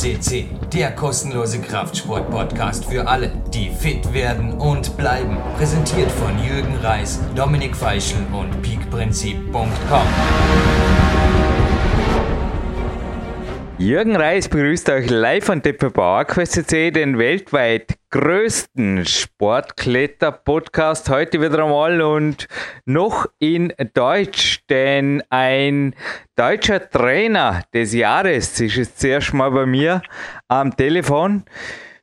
CC, der kostenlose Kraftsport-Podcast für alle, die fit werden und bleiben. Präsentiert von Jürgen Reis, Dominik Feischl und peakprinzip.com. Jürgen Reis begrüßt euch live von der PowerQuest.cc, den weltweit größten Sportkletter-Podcast. Heute wieder einmal und noch in Deutsch, denn ein deutscher Trainer des Jahres ist jetzt zuerst mal bei mir am Telefon.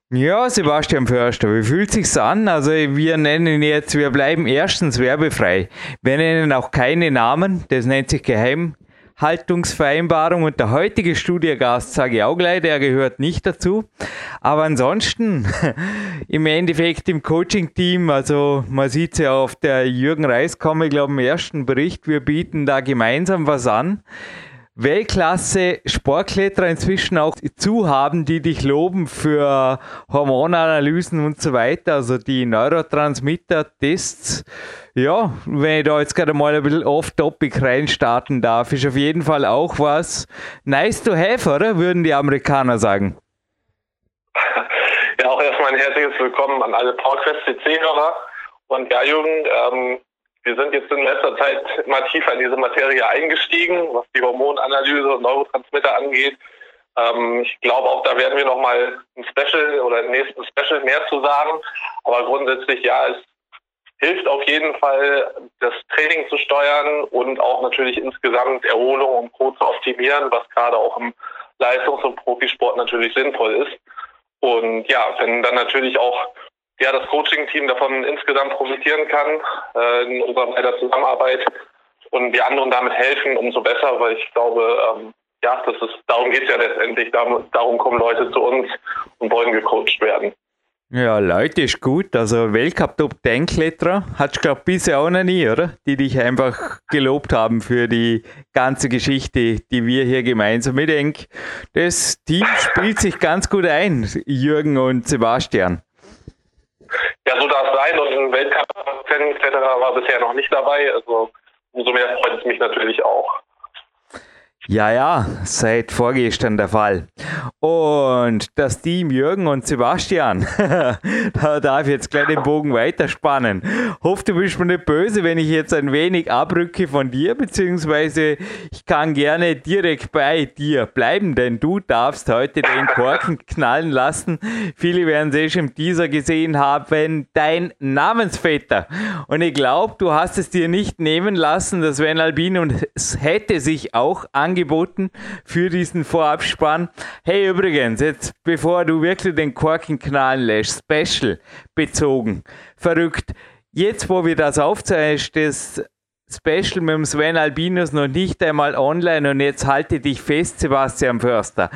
Ja, Sebastian Förster, wie fühlt sich's an? Also wir nennen jetzt, wir bleiben erstens werbefrei. Wir nennen auch keine Namen, das nennt sich geheim. Haltungsvereinbarung und der heutige Studiogast sage ich auch gleich, der gehört nicht dazu. Aber ansonsten im Endeffekt im Coaching-Team, also man sieht es ja auf der Jürgen Reis, komme ich glaube im ersten Bericht, wir bieten da gemeinsam was an. Weltklasse Sportkletterer inzwischen auch zu haben, die dich loben für Hormonanalysen und so weiter, also die Neurotransmitter-Tests. Ja, wenn ich da jetzt gerade mal ein bisschen off-topic reinstarten darf, ist auf jeden Fall auch was nice to have, oder? Würden die Amerikaner sagen. Ja, auch erstmal ein herzliches Willkommen an alle PowerQuest CC-Hörer. Und ja, Jürgen, ähm, wir sind jetzt in letzter Zeit immer tiefer in diese Materie eingestiegen, was die Hormonanalyse und Neurotransmitter angeht. Ähm, ich glaube auch, da werden wir nochmal ein Special oder im nächsten Special mehr zu sagen. Aber grundsätzlich, ja, es hilft auf jeden Fall, das Training zu steuern und auch natürlich insgesamt Erholung und Co. zu optimieren, was gerade auch im Leistungs- und Profisport natürlich sinnvoll ist. Und ja, wenn dann natürlich auch ja, das Coaching-Team davon insgesamt profitieren kann äh, in unserer weiter Zusammenarbeit und wir anderen damit helfen, umso besser, weil ich glaube, ähm, ja, das ist, darum geht es ja letztendlich. Darum, darum kommen Leute zu uns und wollen gecoacht werden. Ja, Leute ist gut. Also Weltcup Top 10 Kletterer hat glaube bisher auch noch nie, oder? Die dich einfach gelobt haben für die ganze Geschichte, die wir hier gemeinsam mitdenken. Das Team spielt sich ganz gut ein, Jürgen und Sebastian. Ja, so darf es sein und ein Weltcup-Kletterer war bisher noch nicht dabei. Also umso mehr freut es mich natürlich auch. Ja, ja, seit vorgestern der Fall. Und das Team Jürgen und Sebastian, da darf ich jetzt gleich den Bogen weiterspannen. Hoffe, du bist mir nicht böse, wenn ich jetzt ein wenig abrücke von dir, beziehungsweise ich kann gerne direkt bei dir bleiben, denn du darfst heute den Korken knallen lassen. Viele werden es eh schon im Teaser gesehen haben, dein Namensvetter. Und ich glaube, du hast es dir nicht nehmen lassen, das Sven Albin und es hätte sich auch angeboten angeboten für diesen Vorabspann. Hey, übrigens, jetzt bevor du wirklich den Korken knallen lässt, Special bezogen, verrückt. Jetzt, wo wir das aufzeichnen, das Special mit dem Sven Albinus noch nicht einmal online und jetzt halte dich fest, Sebastian Förster.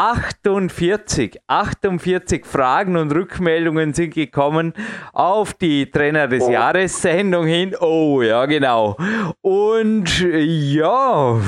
48, 48 Fragen und Rückmeldungen sind gekommen auf die Trainer des oh. Jahres Sendung hin. Oh, ja, genau. Und ja,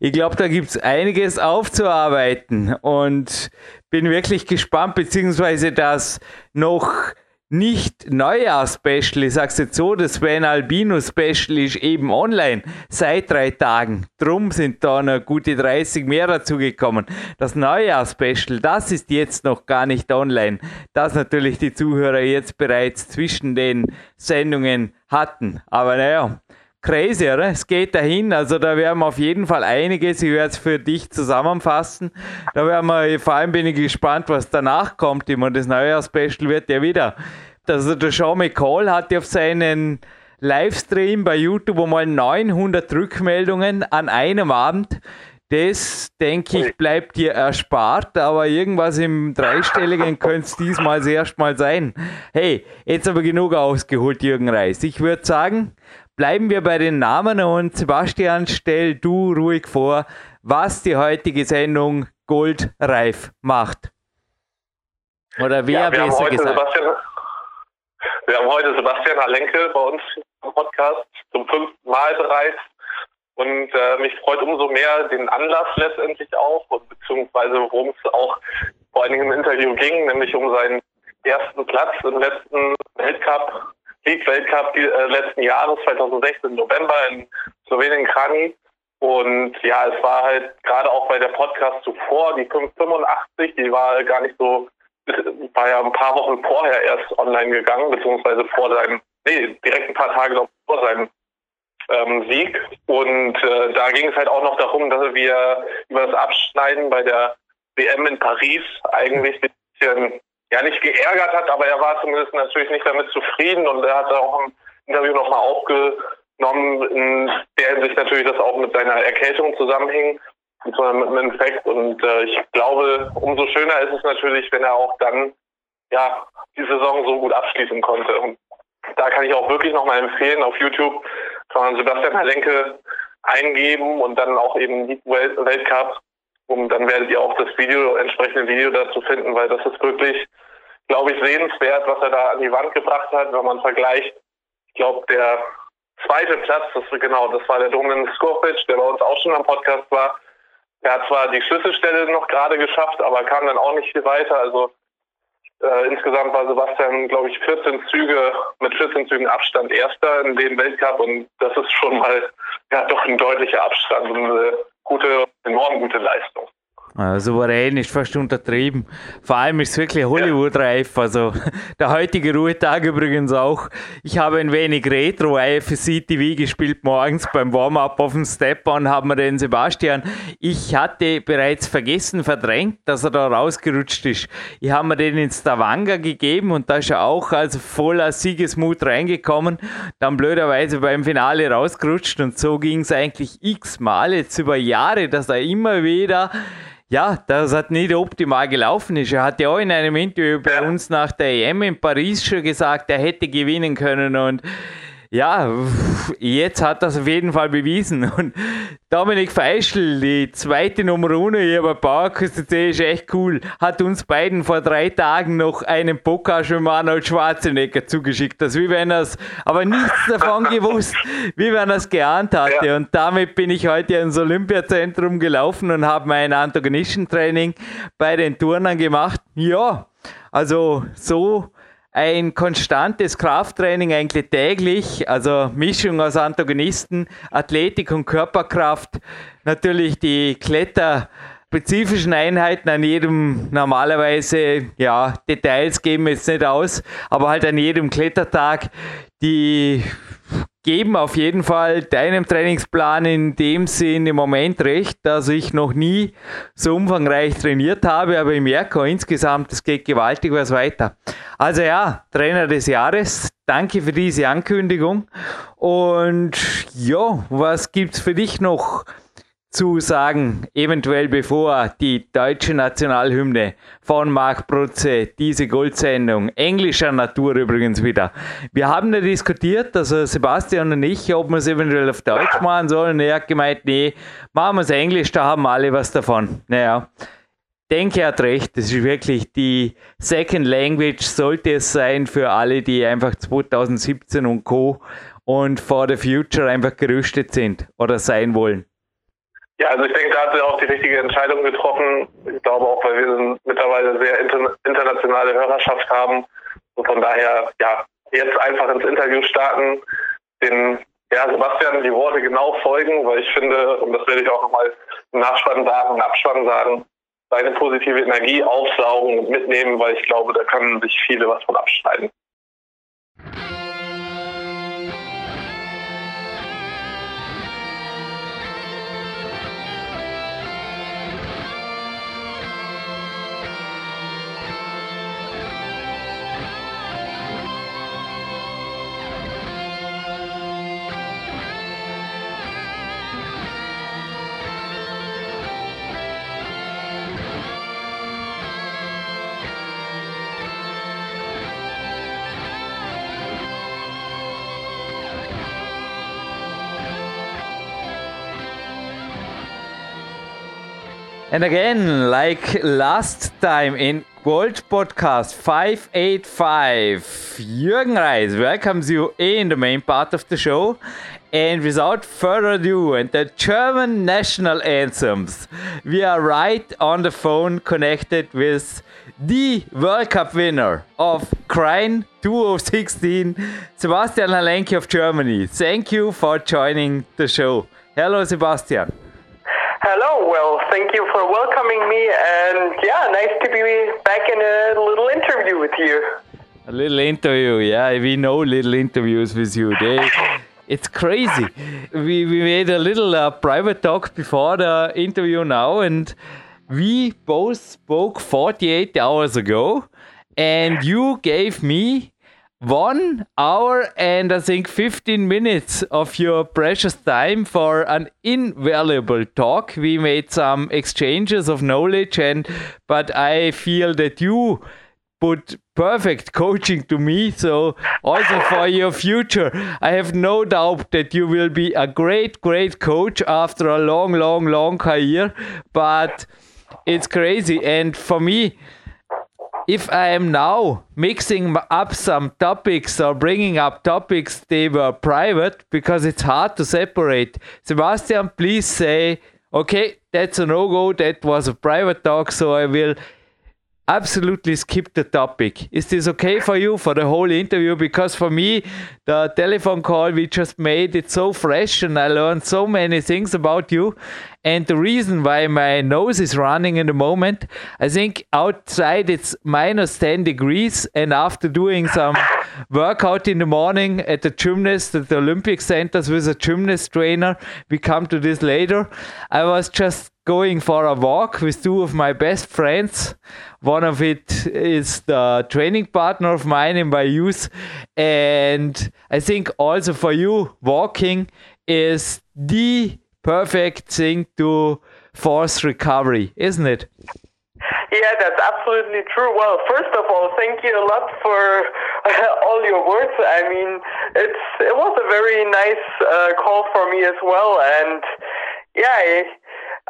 ich glaube, da gibt es einiges aufzuarbeiten und bin wirklich gespannt, beziehungsweise das noch nicht Neujahr-Special, ich sag's jetzt so, das Sven Albino-Special ist eben online seit drei Tagen. Drum sind da noch gute 30 mehr dazugekommen. Das Neujahr-Special, das ist jetzt noch gar nicht online. Das natürlich die Zuhörer jetzt bereits zwischen den Sendungen hatten. Aber naja, crazy, oder? Es geht dahin. Also da werden wir auf jeden Fall einiges, ich werde es für dich zusammenfassen. Da werden wir, vor allem bin ich gespannt, was danach kommt. Immer das Neujahr-Special wird ja wieder. Also der Sean McCall hat ja auf seinen Livestream bei YouTube einmal 900 Rückmeldungen an einem Abend. Das, denke ich, bleibt dir erspart, aber irgendwas im Dreistelligen könnte es diesmal erst mal sein. Hey, jetzt aber genug ausgeholt, Jürgen Reis. Ich würde sagen, bleiben wir bei den Namen und Sebastian, stell du ruhig vor, was die heutige Sendung goldreif macht. Oder wer ja, besser gesagt? Sebastian, wir haben heute Sebastian Halenke bei uns im Podcast zum fünften Mal bereits. Und äh, mich freut umso mehr den Anlass letztendlich auch, und beziehungsweise worum es auch vor allen Dingen im Interview ging, nämlich um seinen ersten Platz im letzten Weltcup, League-Weltcup äh, letzten Jahres, 2016 November in Slowenien Krani. Und ja, es war halt gerade auch bei der Podcast zuvor, die 585, die war gar nicht so, war ja ein paar Wochen vorher erst online gegangen, beziehungsweise vor seinem, nee, direkt ein paar Tage noch vor seinem ähm, Sieg. Und äh, da ging es halt auch noch darum, dass wir über das Abschneiden bei der WM in Paris eigentlich ein bisschen, ja nicht geärgert hat, aber er war zumindest natürlich nicht damit zufrieden und er hat auch im Interview nochmal aufgenommen, in der Hinsicht natürlich das auch mit seiner Erkältung zusammenhing, mit einem Infekt. Und äh, ich glaube, umso schöner ist es natürlich, wenn er auch dann ja die Saison so gut abschließen konnte. Und da kann ich auch wirklich nochmal empfehlen, auf YouTube man Sebastian Halenke eingeben und dann auch eben die Weltcup. Und dann werdet ihr auch das Video, entsprechende Video dazu finden, weil das ist wirklich, glaube ich, sehenswert, was er da an die Wand gebracht hat, wenn man vergleicht. Ich glaube, der zweite Platz, das genau, das war der Domin Skovic, der bei uns auch schon am Podcast war. Er hat zwar die Schlüsselstelle noch gerade geschafft, aber kam dann auch nicht viel weiter. Also äh, insgesamt war Sebastian, glaube ich, 14 Züge mit 14 Zügen Abstand Erster in dem Weltcup und das ist schon mal ja doch ein deutlicher Abstand und eine gute, enorm gute Leistung. Also souverän ist fast untertrieben. Vor allem ist es wirklich Hollywood-reif. Also der heutige Ruhetag übrigens auch. Ich habe ein wenig Retro IFSC TV gespielt morgens beim Warm-up auf dem Stepper und haben wir den Sebastian. Ich hatte bereits vergessen, verdrängt, dass er da rausgerutscht ist. Ich habe mir den in Stavanger gegeben und da ist er auch also voller Siegesmut reingekommen. Dann blöderweise beim Finale rausgerutscht und so ging es eigentlich x-mal jetzt über Jahre, dass er immer wieder ja, das hat nicht optimal gelaufen ist. Er hat ja auch in einem Interview bei uns nach der EM in Paris schon gesagt, er hätte gewinnen können und ja, jetzt hat das auf jeden Fall bewiesen. Und Dominik Feischl, die zweite Nummer 1 hier bei PowerQuest ist echt cool, hat uns beiden vor drei Tagen noch einen Pokal von Arnold Schwarzenegger zugeschickt. Das wie wenn er es, aber nichts davon gewusst, wie wenn er es geahnt hatte. Ja. Und damit bin ich heute ins Olympiazentrum gelaufen und habe mein Antagonistentraining bei den Turnern gemacht. Ja, also so ein konstantes Krafttraining eigentlich täglich, also Mischung aus Antagonisten, Athletik und Körperkraft, natürlich die kletterspezifischen Einheiten an jedem normalerweise, ja, Details geben jetzt nicht aus, aber halt an jedem Klettertag die geben auf jeden Fall deinem Trainingsplan in dem Sinn im Moment recht, dass ich noch nie so umfangreich trainiert habe, aber ich merke insgesamt, es geht gewaltig was weiter. Also ja, Trainer des Jahres, danke für diese Ankündigung. Und ja, was gibt es für dich noch zu sagen, eventuell bevor die deutsche Nationalhymne von Marc Brutze, diese Goldsendung, englischer Natur übrigens wieder. Wir haben da diskutiert, also Sebastian und ich, ob wir es eventuell auf Deutsch machen sollen. Er hat gemeint, nee, machen wir es Englisch, da haben alle was davon. Naja, denke, er hat recht, das ist wirklich die Second Language, sollte es sein für alle, die einfach 2017 und Co. und for the future einfach gerüstet sind oder sein wollen. Ja, also ich denke, da hat sie auch die richtige Entscheidung getroffen. Ich glaube auch, weil wir mittlerweile sehr inter internationale Hörerschaft haben. Und von daher, ja, jetzt einfach ins Interview starten, den ja, Sebastian die Worte genau folgen, weil ich finde, und das werde ich auch nochmal im Nachspann sagen, im Abspann sagen, seine positive Energie aufsaugen und mitnehmen, weil ich glaube, da können sich viele was von abschneiden. And again, like last time in Gold Podcast 585, Jürgen Reis welcomes you in the main part of the show. And without further ado, and the German national anthems, we are right on the phone connected with the World Cup winner of Kranj 2016, Sebastian Halenke of Germany. Thank you for joining the show. Hello, Sebastian. Hello. Well, thank you for welcoming me, and yeah, nice to be back in a little interview with you. A little interview, yeah. We know little interviews with you. They, it's crazy. We we made a little uh, private talk before the interview now, and we both spoke 48 hours ago, and you gave me one hour and I think 15 minutes of your precious time for an invaluable talk. We made some exchanges of knowledge and but I feel that you put perfect coaching to me so also for your future I have no doubt that you will be a great great coach after a long long long career but it's crazy and for me if I am now mixing up some topics or bringing up topics they were private because it's hard to separate. Sebastian, please say, okay, that's a no go. That was a private talk, so I will absolutely skip the topic. Is this okay for you for the whole interview? Because for me, the telephone call we just made, it's so fresh and I learned so many things about you. And the reason why my nose is running in the moment, I think outside it's minus 10 degrees. And after doing some workout in the morning at the gymnast at the Olympic Centers with a gymnast trainer, we come to this later. I was just going for a walk with two of my best friends. One of it is the training partner of mine in my youth. And I think also for you, walking is the perfect thing to force recovery, isn't it? Yeah, that's absolutely true. Well, first of all, thank you a lot for uh, all your words. I mean, it's it was a very nice uh, call for me as well, and yeah, I,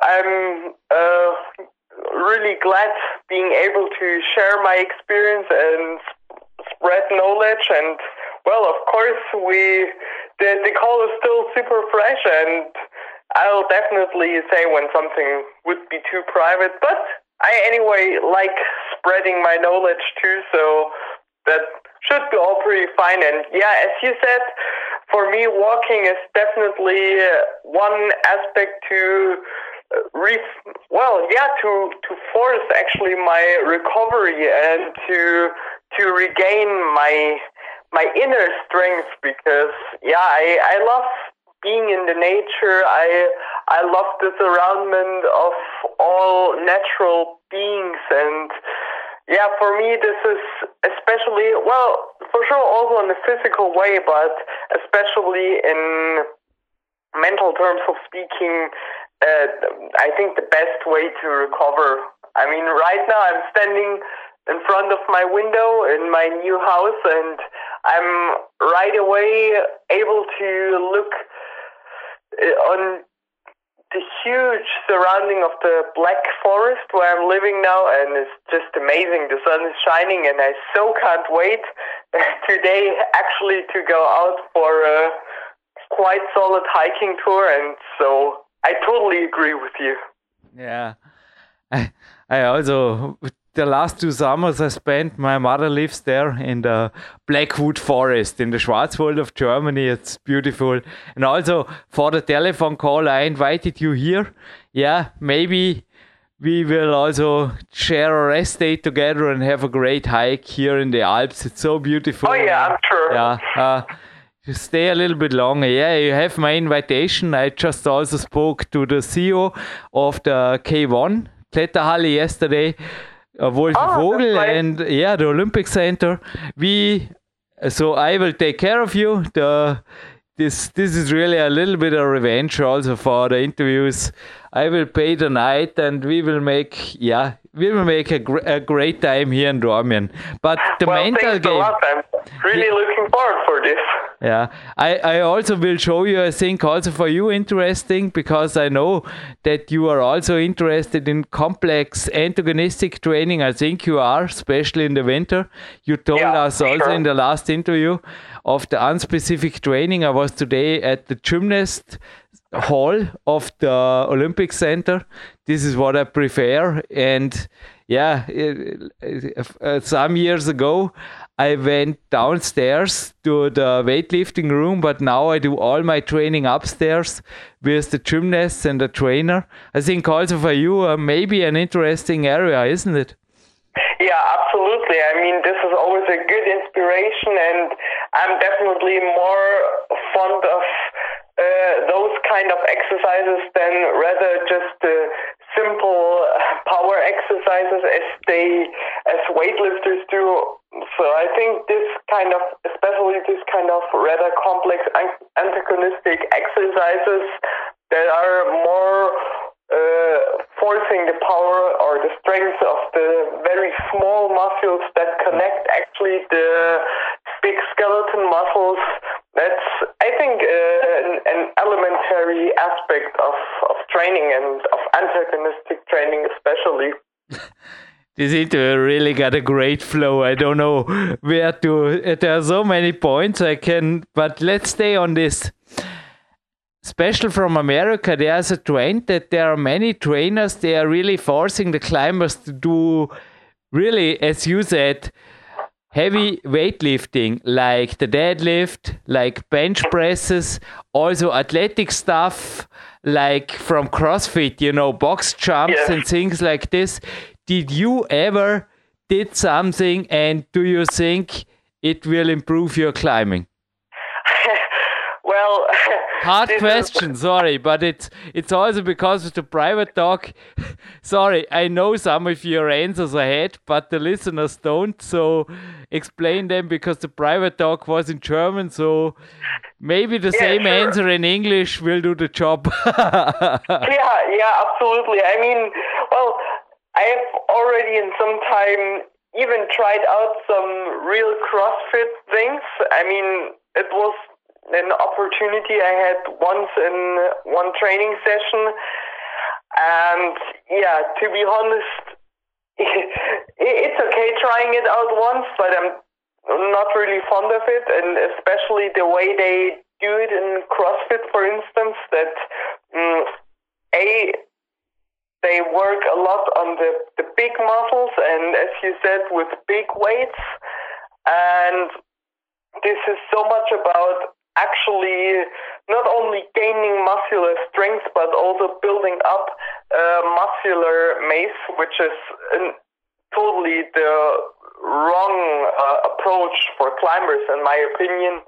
I'm uh, really glad being able to share my experience and spread knowledge. And well, of course, we the the call is still super fresh, and I'll definitely say when something would be too private, but I anyway like spreading my knowledge too, so that should be all pretty fine. And yeah, as you said, for me, walking is definitely uh, one aspect to re- well, yeah, to to force actually my recovery and to to regain my my inner strength because yeah, I I love being in the nature. I I love the surroundment of all natural beings and yeah, for me this is especially well, for sure also in a physical way, but especially in mental terms of speaking, uh, I think the best way to recover. I mean, right now I'm standing in front of my window in my new house, and I'm right away able to look uh, on the huge surrounding of the Black Forest where I'm living now, and it's just amazing. The sun is shining, and I so can't wait today actually to go out for a quite solid hiking tour, and so I totally agree with you. Yeah. I, I also, the last two summers I spent, my mother lives there in the Blackwood Forest in the Schwarzwald of Germany. It's beautiful. And also for the telephone call, I invited you here. Yeah, maybe we will also share a rest day together and have a great hike here in the Alps. It's so beautiful. Oh, yeah, I'm sure. Yeah. Uh, stay a little bit longer. Yeah, you have my invitation. I just also spoke to the CEO of the K1 Kletterhalle yesterday, uh, Wolf Oh, Vogel, right. and yeah, the Olympic Center. We, so I will take care of you. The this this is really a little bit of revenge also for the interviews. I will pay the night, and we will make yeah, we will make a, gr- a great time here in Dormien. But the well, mental game. a lot. I'm really looking forward for this. Yeah, I, I also will show you, I think, also for you interesting because I know that you are also interested in complex antagonistic training. I think you are, especially in the winter. You told Yeah, us also sure. in the last interview of the unspecific training. I was today at the gymnast hall of the Olympic Center. This is what I prefer. And yeah, it- it- uh, some years ago, I went downstairs to the weightlifting room, but now I do all my training upstairs with the gymnasts and the trainer. I think also for you, uh, maybe an interesting area, isn't it? Yeah, absolutely. I mean, this is always a good inspiration, and I'm definitely more fond of uh, those kind of exercises than rather just uh, simple power exercises as they as weightlifters do. So I think this kind of, especially this kind of rather complex antagonistic exercises that are more uh, forcing the power or the strength of the very small muscles that connect actually the big skeleton muscles. That's, I think, uh, an, an, elementary aspect of, of training and of antagonistic training, especially. this interview really got a great flow. I don't know where to. There are so many points I can, but let's stay on this special from America, there's a trend that there are many trainers, they are really forcing the climbers to do really, as you said, heavy weightlifting like the deadlift, like bench presses, also athletic stuff like from CrossFit, you know, box jumps yeah. and things like this. Did you ever did something and do you think it will improve your climbing? well, hard question sorry but it's it's also because of the private talk sorry i know some of your answers ahead but the listeners don't so explain them because the private talk was in german so maybe the yeah, same sure. answer in english will do the job yeah yeah absolutely i mean well i have already in some time even tried out some real crossfit things i mean it was an opportunity I had once in one training session. And yeah, to be honest, it's okay trying it out once, but I'm not really fond of it, and especially the way they do it in CrossFit, for instance, that um, a they work a lot on the, the big muscles, and as you said, with big weights, and this is so much about actually not only gaining muscular strength but also building up muscular mass, which is an, totally the wrong uh, approach for climbers, in my opinion,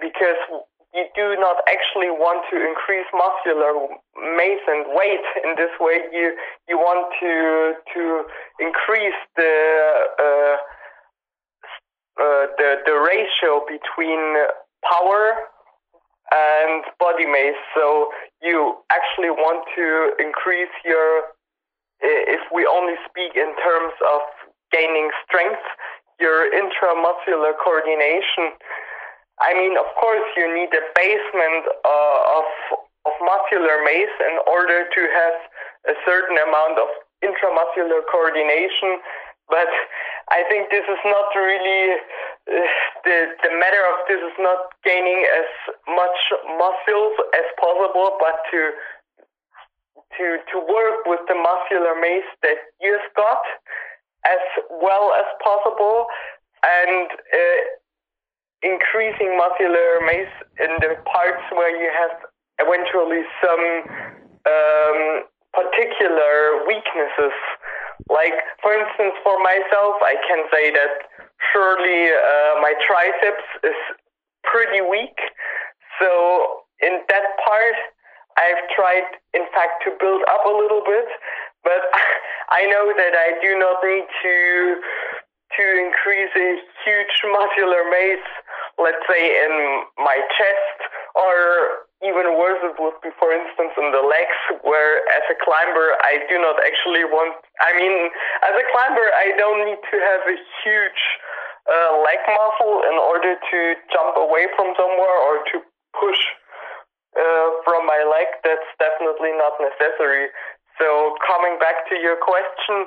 because you do not actually want to increase muscular mass and weight in this way. You you want to to increase the uh, uh, the the ratio between power and body mass. So you actually want to increase your, if we only speak in terms of gaining strength, your intramuscular coordination. I mean, of course, you need a basement uh, of of muscular mass in order to have a certain amount of intramuscular coordination. But I think this is not really the the matter of this is not gaining as much muscles as possible, but to to to work with the muscular mass that you've got as well as possible, and uh, increasing muscular mass in the parts where you have eventually some um, particular weaknesses. Like, for instance, for myself, I can say that surely uh, my triceps is pretty weak. So in that part, I've tried, in fact, to build up a little bit, but I know that I do not need to to increase a huge muscular mass, let's say in my chest, or even worse it would be, for instance, in the legs, where as a climber, I do not actually want. I mean, as a climber, I don't need to have a huge uh, leg muscle in order to jump away from somewhere or to push uh, from my leg. That's definitely not necessary. So coming back to your question,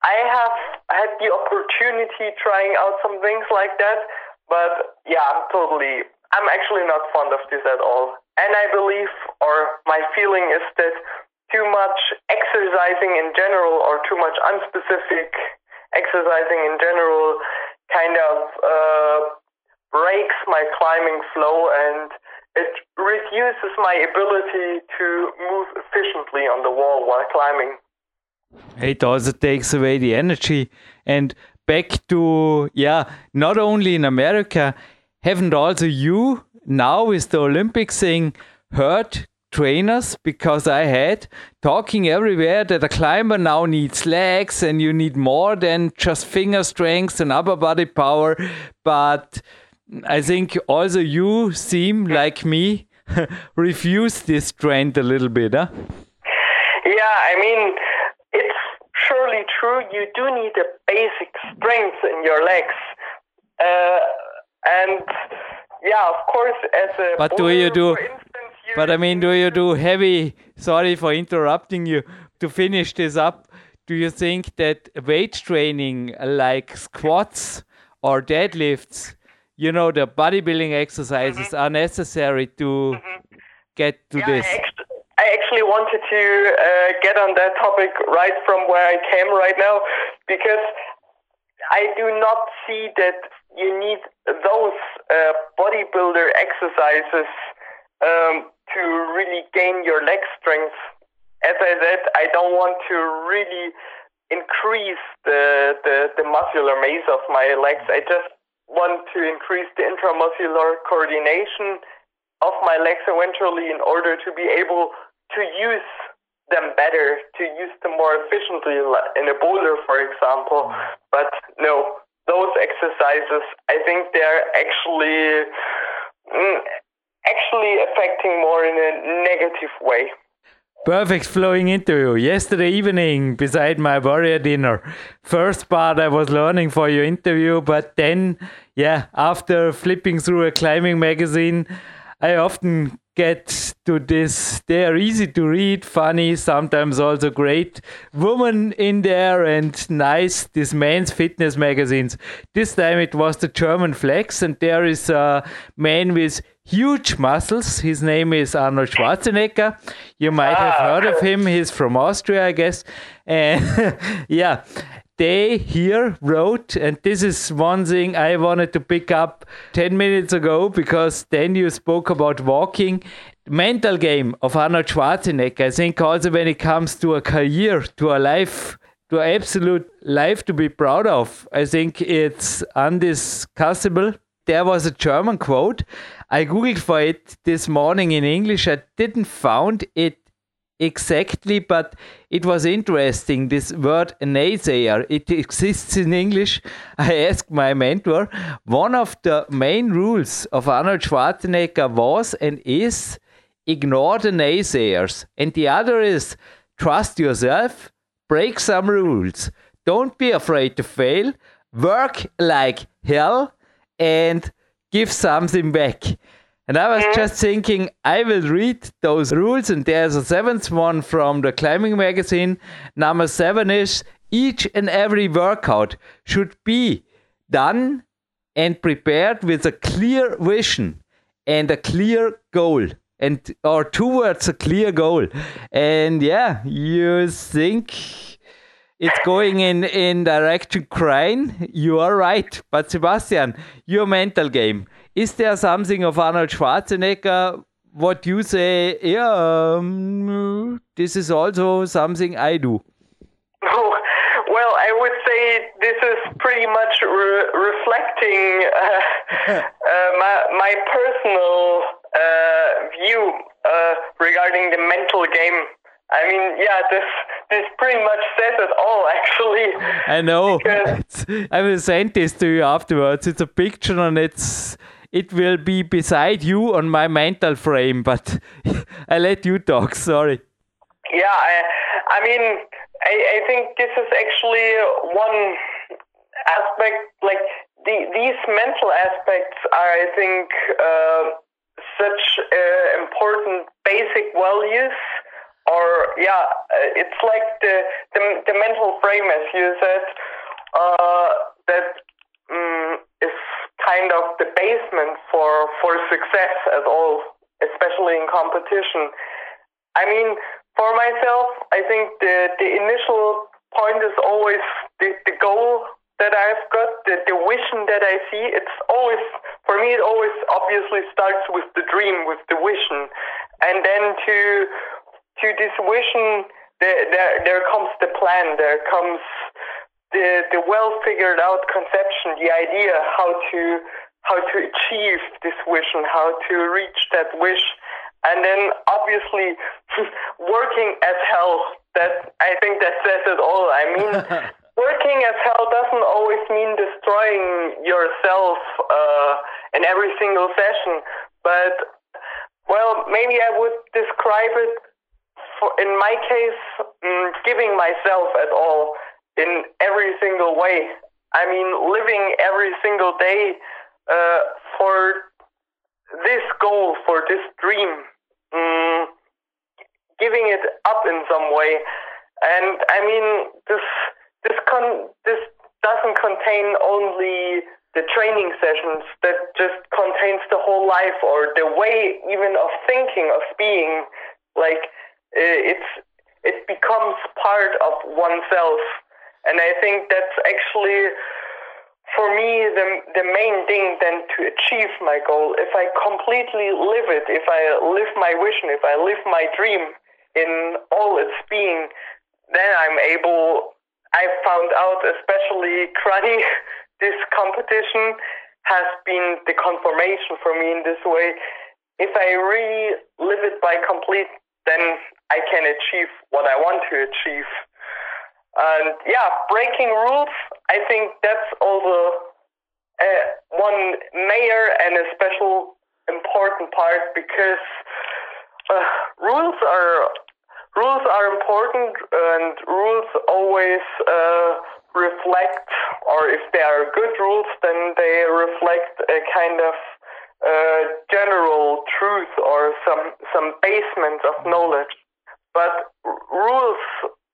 I have had the opportunity trying out some things like that, but yeah, I'm totally, I'm actually not fond of this at all. And I believe, or my feeling is that too much exercising in general or too much unspecific exercising in general kind of uh, breaks my climbing flow and it reduces my ability to move efficiently on the wall while climbing. It also takes away the energy. And back to, yeah, not only in America, haven't also you now with the Olympic thing heard trainers because I had talking everywhere that a climber now needs legs and you need more than just finger strength and upper body power. But I think also you seem like me refuse this trend a little bit, huh? Yeah, I mean, surely true. You do need a basic strength in your legs. Uh, and yeah, of course, as a. But do you do. But I mean, do you do heavy? Sorry for interrupting you. To finish this up, do you think that weight training like squats or deadlifts, you know, the bodybuilding exercises mm-hmm. are necessary to mm-hmm. get to yeah, this? I actually, wanted to uh, get on that topic right from where I came right now because I do not see that you need those uh, bodybuilder exercises um, to really gain your leg strength. As I said, I don't want to really increase the, the, the muscular mass of my legs. I just want to increase the intramuscular coordination of my legs eventually in order to be able to use them better, to use them more efficiently in a boulder, for example. But no, those exercises, I think they're actually mm, actually affecting more in a negative way. Perfect flowing interview. Yesterday evening, beside my warrior dinner, first part I was learning for your interview, but then, yeah, after flipping through a climbing magazine, I often get to this. They are easy to read, funny, sometimes also great woman in there, and nice. This men's fitness magazines. This time it was the German Flex, and there is a man with huge muscles. His name is Arnold Schwarzenegger. You might have ah. heard of him. He's from Austria, I guess. And yeah, they here wrote, and this is one thing I wanted to pick up 10 minutes ago because then you spoke about walking. Mental game of Arnold Schwarzenegger. I think also when it comes to a career, to a life, to absolute life to be proud of, I think it's undiscussable. There was a German quote I googled for it this morning in English. I didn't found it exactly, but it was interesting. This word naysayer, it exists in English. I asked my mentor. One of the main rules of Arnold Schwarzenegger was and is ignore the naysayers, and the other is trust yourself, break some rules, don't be afraid to fail, work like hell, and give something back. And I was just thinking, I will read those rules. And there's a seventh one from the climbing magazine. Number seven is each and every workout should be done and prepared with a clear vision and a clear goal and or towards a clear goal and yeah you think it's going in in direction crying you are right but sebastian your mental game is there something of arnold schwarzenegger what you say yeah um, this is also something i do oh, well i would say this is pretty much re reflecting uh, uh, my, my personal uh, view uh, regarding the mental game I mean, yeah, this this pretty much says it all, actually. I know. I will send this to you afterwards. It's a picture, and it's it will be beside you on my mental frame. But I let you talk. Sorry. Yeah, I, I mean, I, I think this is actually one aspect. Like the, these mental aspects are, I think, uh, such uh, important basic values or yeah, uh, it's like the, the, the mental frame, as you said, uh, that um, is kind of the basement for for success at all, especially in competition. I mean, for myself, I think the the initial point is always the, the goal that I've got, the, the vision that I see, it's always, for me, it always obviously starts with the dream, with the vision. And then to, to this vision, there, there, there comes the plan, there comes the, the well figured out conception, the idea how to, how to achieve this vision, how to reach that wish. And then obviously working as hell. That I think that says it all. I mean, working as hell doesn't always mean destroying yourself uh, in every single session, but well, maybe I would describe it for, in my case, um, giving myself at all in every single way. I mean, living every single day uh, for this goal, for this dream, um, giving it up in some way. And I mean, this this con this doesn't contain only the training sessions. That just contains the whole life or the way even of thinking of being. Like it's it becomes part of oneself, and I think that's actually for me the the main thing then to achieve my goal. If i completely live it if i live my vision if i live my dream in all its being then i'm able i found out especially Kranj this competition has been the confirmation for me in this way. If i really live it by complete then i can achieve what i want to achieve and yeah, breaking rules, I think that's also uh, one major and a special important part because uh, rules are rules are important and rules always uh, reflect, or if they are good rules, then they reflect a kind of uh, general truth or some some basement of knowledge. But rules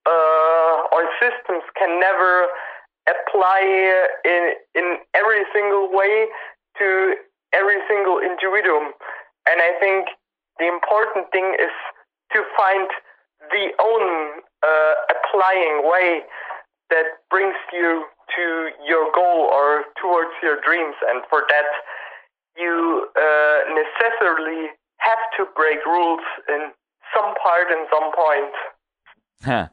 uh, or systems can never apply in in every single way to every single individuum. And I think the important thing is to find the own uh, applying way that brings you to your goal or towards your dreams. And for that, you uh, necessarily have to break rules in some part and some point. Huh.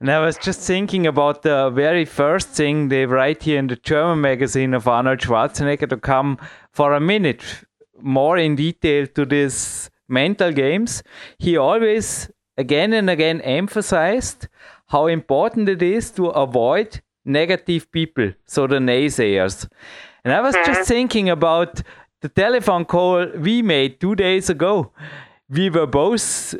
And I was just thinking about the very first thing they write here in the German magazine of Arnold Schwarzenegger to come for a minute more in detail to these mental games. He always again and again emphasized how important it is to avoid negative people, so the naysayers. And I was just mm-hmm. thinking about the telephone call we made two days ago. We were both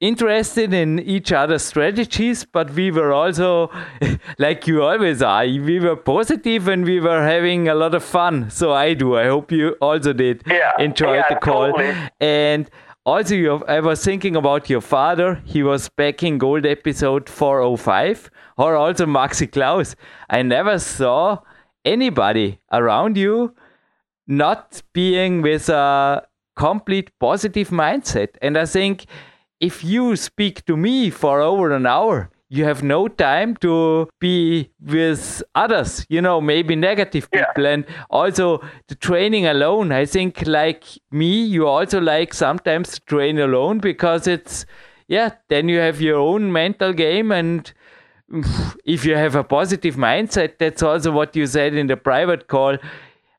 interested in each other's strategies, but we were also, like you always are, we were positive and we were having a lot of fun. So I do. I hope you also did yeah, enjoy yeah, the call. Totally. And also, you, I was thinking about your father. He was back in Gold episode 405, or also Maxi Klaus. I never saw anybody around you not being with a complete positive mindset. And I think if you speak to me for over an hour, you have no time to be with others, you know, maybe negative people. Yeah. And also the training alone, I think, like me, you also like sometimes to train alone because it's, yeah, then you have your own mental game. And if you have a positive mindset, that's also what you said in the private call.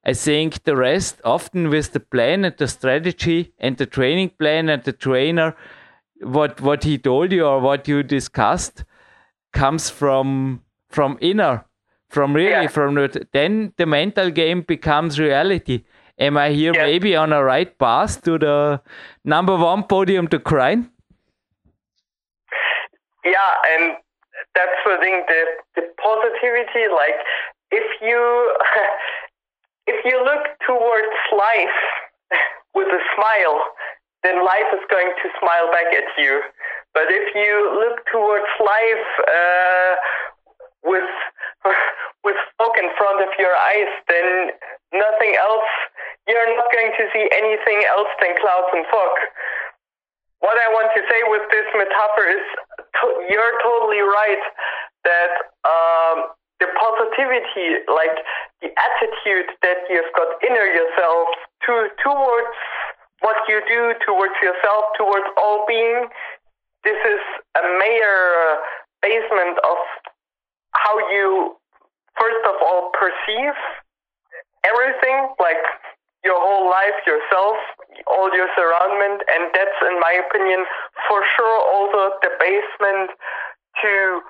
I think the rest, often with the plan and the strategy and the training plan and the trainer, what what he told you or what you discussed comes from from inner from really yeah. from the, then the mental game becomes reality am i here yeah. maybe on a right path to the number one podium to grind yeah and that's the thing the, the positivity like if you if you look towards life with a smile then life is going to smile back at you. But if you look towards life uh, with with fog in front of your eyes, then nothing else. You're not going to see anything else than clouds and fog. What I want to say with this metaphor is, to- you're totally right that um, the positivity, like the attitude that you've got inner yourself to towards what you do, towards yourself, towards all being. This is a major basement of how you, first of all, perceive everything, like your whole life, yourself, all your surroundment, and that's, in my opinion, for sure also the basement to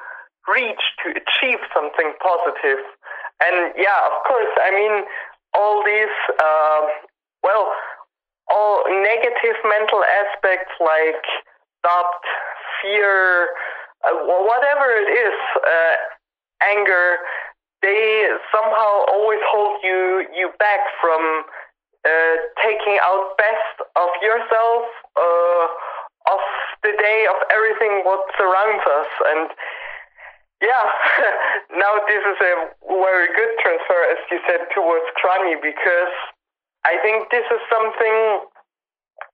reach, to achieve something positive. And yeah, of course, I mean, all these, uh, well, all negative mental aspects like doubt, fear, uh, whatever it is, uh, anger, they somehow always hold you you back from uh, taking out best of yourself, uh, of the day, of everything what surrounds us, and yeah, now this is a very good transfer, as you said, towards Kranj because I think this is something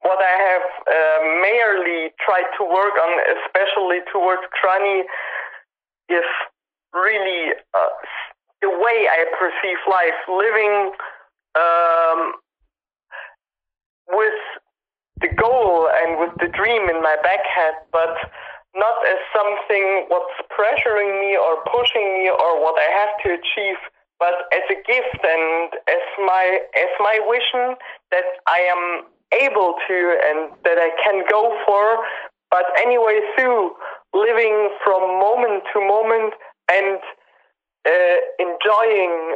what I have uh, mainly tried to work on, especially towards Kranj, is really uh, the way I perceive life, living um, with the goal and with the dream in my back head, but not as something what's pressuring me or pushing me or what I have to achieve, but as a gift and as my as my vision that I am able to and that I can go for. But anyway, through living from moment to moment and uh, enjoying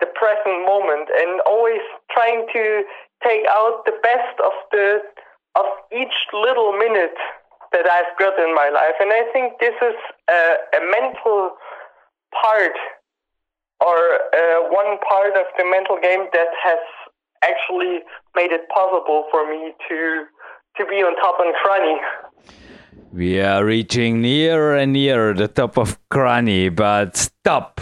the present moment and always trying to take out the best of the of each little minute that I've got in my life. And I think this is a, a mental part or uh, one part of the mental game that has actually made it possible for me to to be on top on Kranj. We are reaching nearer and nearer the top of Kranj, but stop.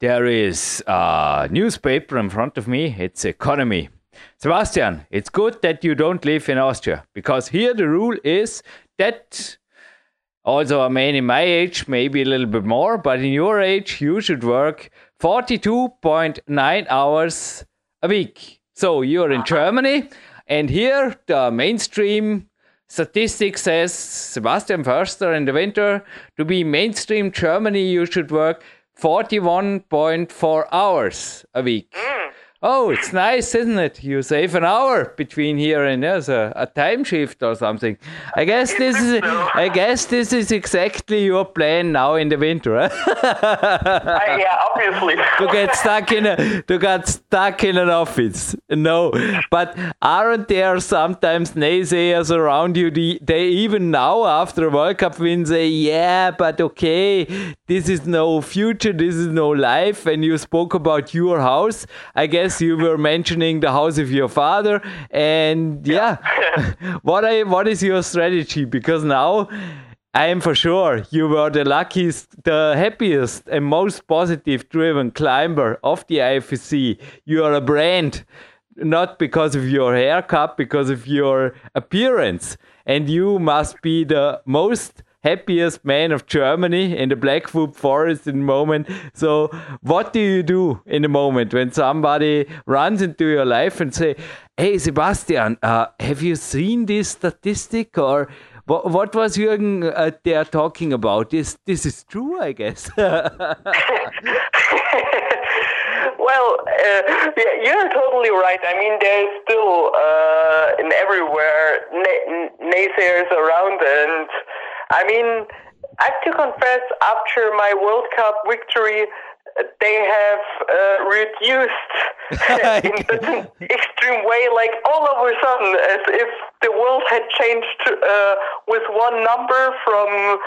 There is a newspaper in front of me. It's Economy. Sebastian, it's good that you don't live in Austria because here the rule is that also a man in my age, maybe a little bit more, but in your age, you should work 42.9 hours a week. So you're in Germany, and here the mainstream statistics says Sebastian Förster in the winter to be mainstream Germany, you should work 41.4 hours a week. Mm. Oh, it's nice, isn't it? You save an hour between here and there's a, a time shift or something. I guess this is I guess this is exactly your plan now in the winter. uh, yeah, obviously. to get stuck in a to get stuck in an office. No, but aren't there sometimes naysayers around you? They even now after a World Cup win say, yeah, but okay, this is no future, this is no life. And you spoke about your house. I guess you were mentioning the house of your father, and yeah, what I what is your strategy? Because now. I am for sure you were the luckiest, the happiest, and most positive driven climber of the IFC. You are a brand, not because of your haircut, because of your appearance. And you must be the most happiest man of Germany in the Blackfoot Forest in the moment. So, what do you do in the moment when somebody runs into your life and say, "Hey, Sebastian, uh, have you seen this statistic or?" What, what was Jürgen uh, there talking about? This this is true, I guess. well, uh, yeah, you're totally right. I mean, there's still uh, in everywhere na- naysayers around, and I mean, I have to confess, after my World Cup victory, they have uh, reduced in such an extreme way, like all of a sudden, as if the world had changed uh, with one number from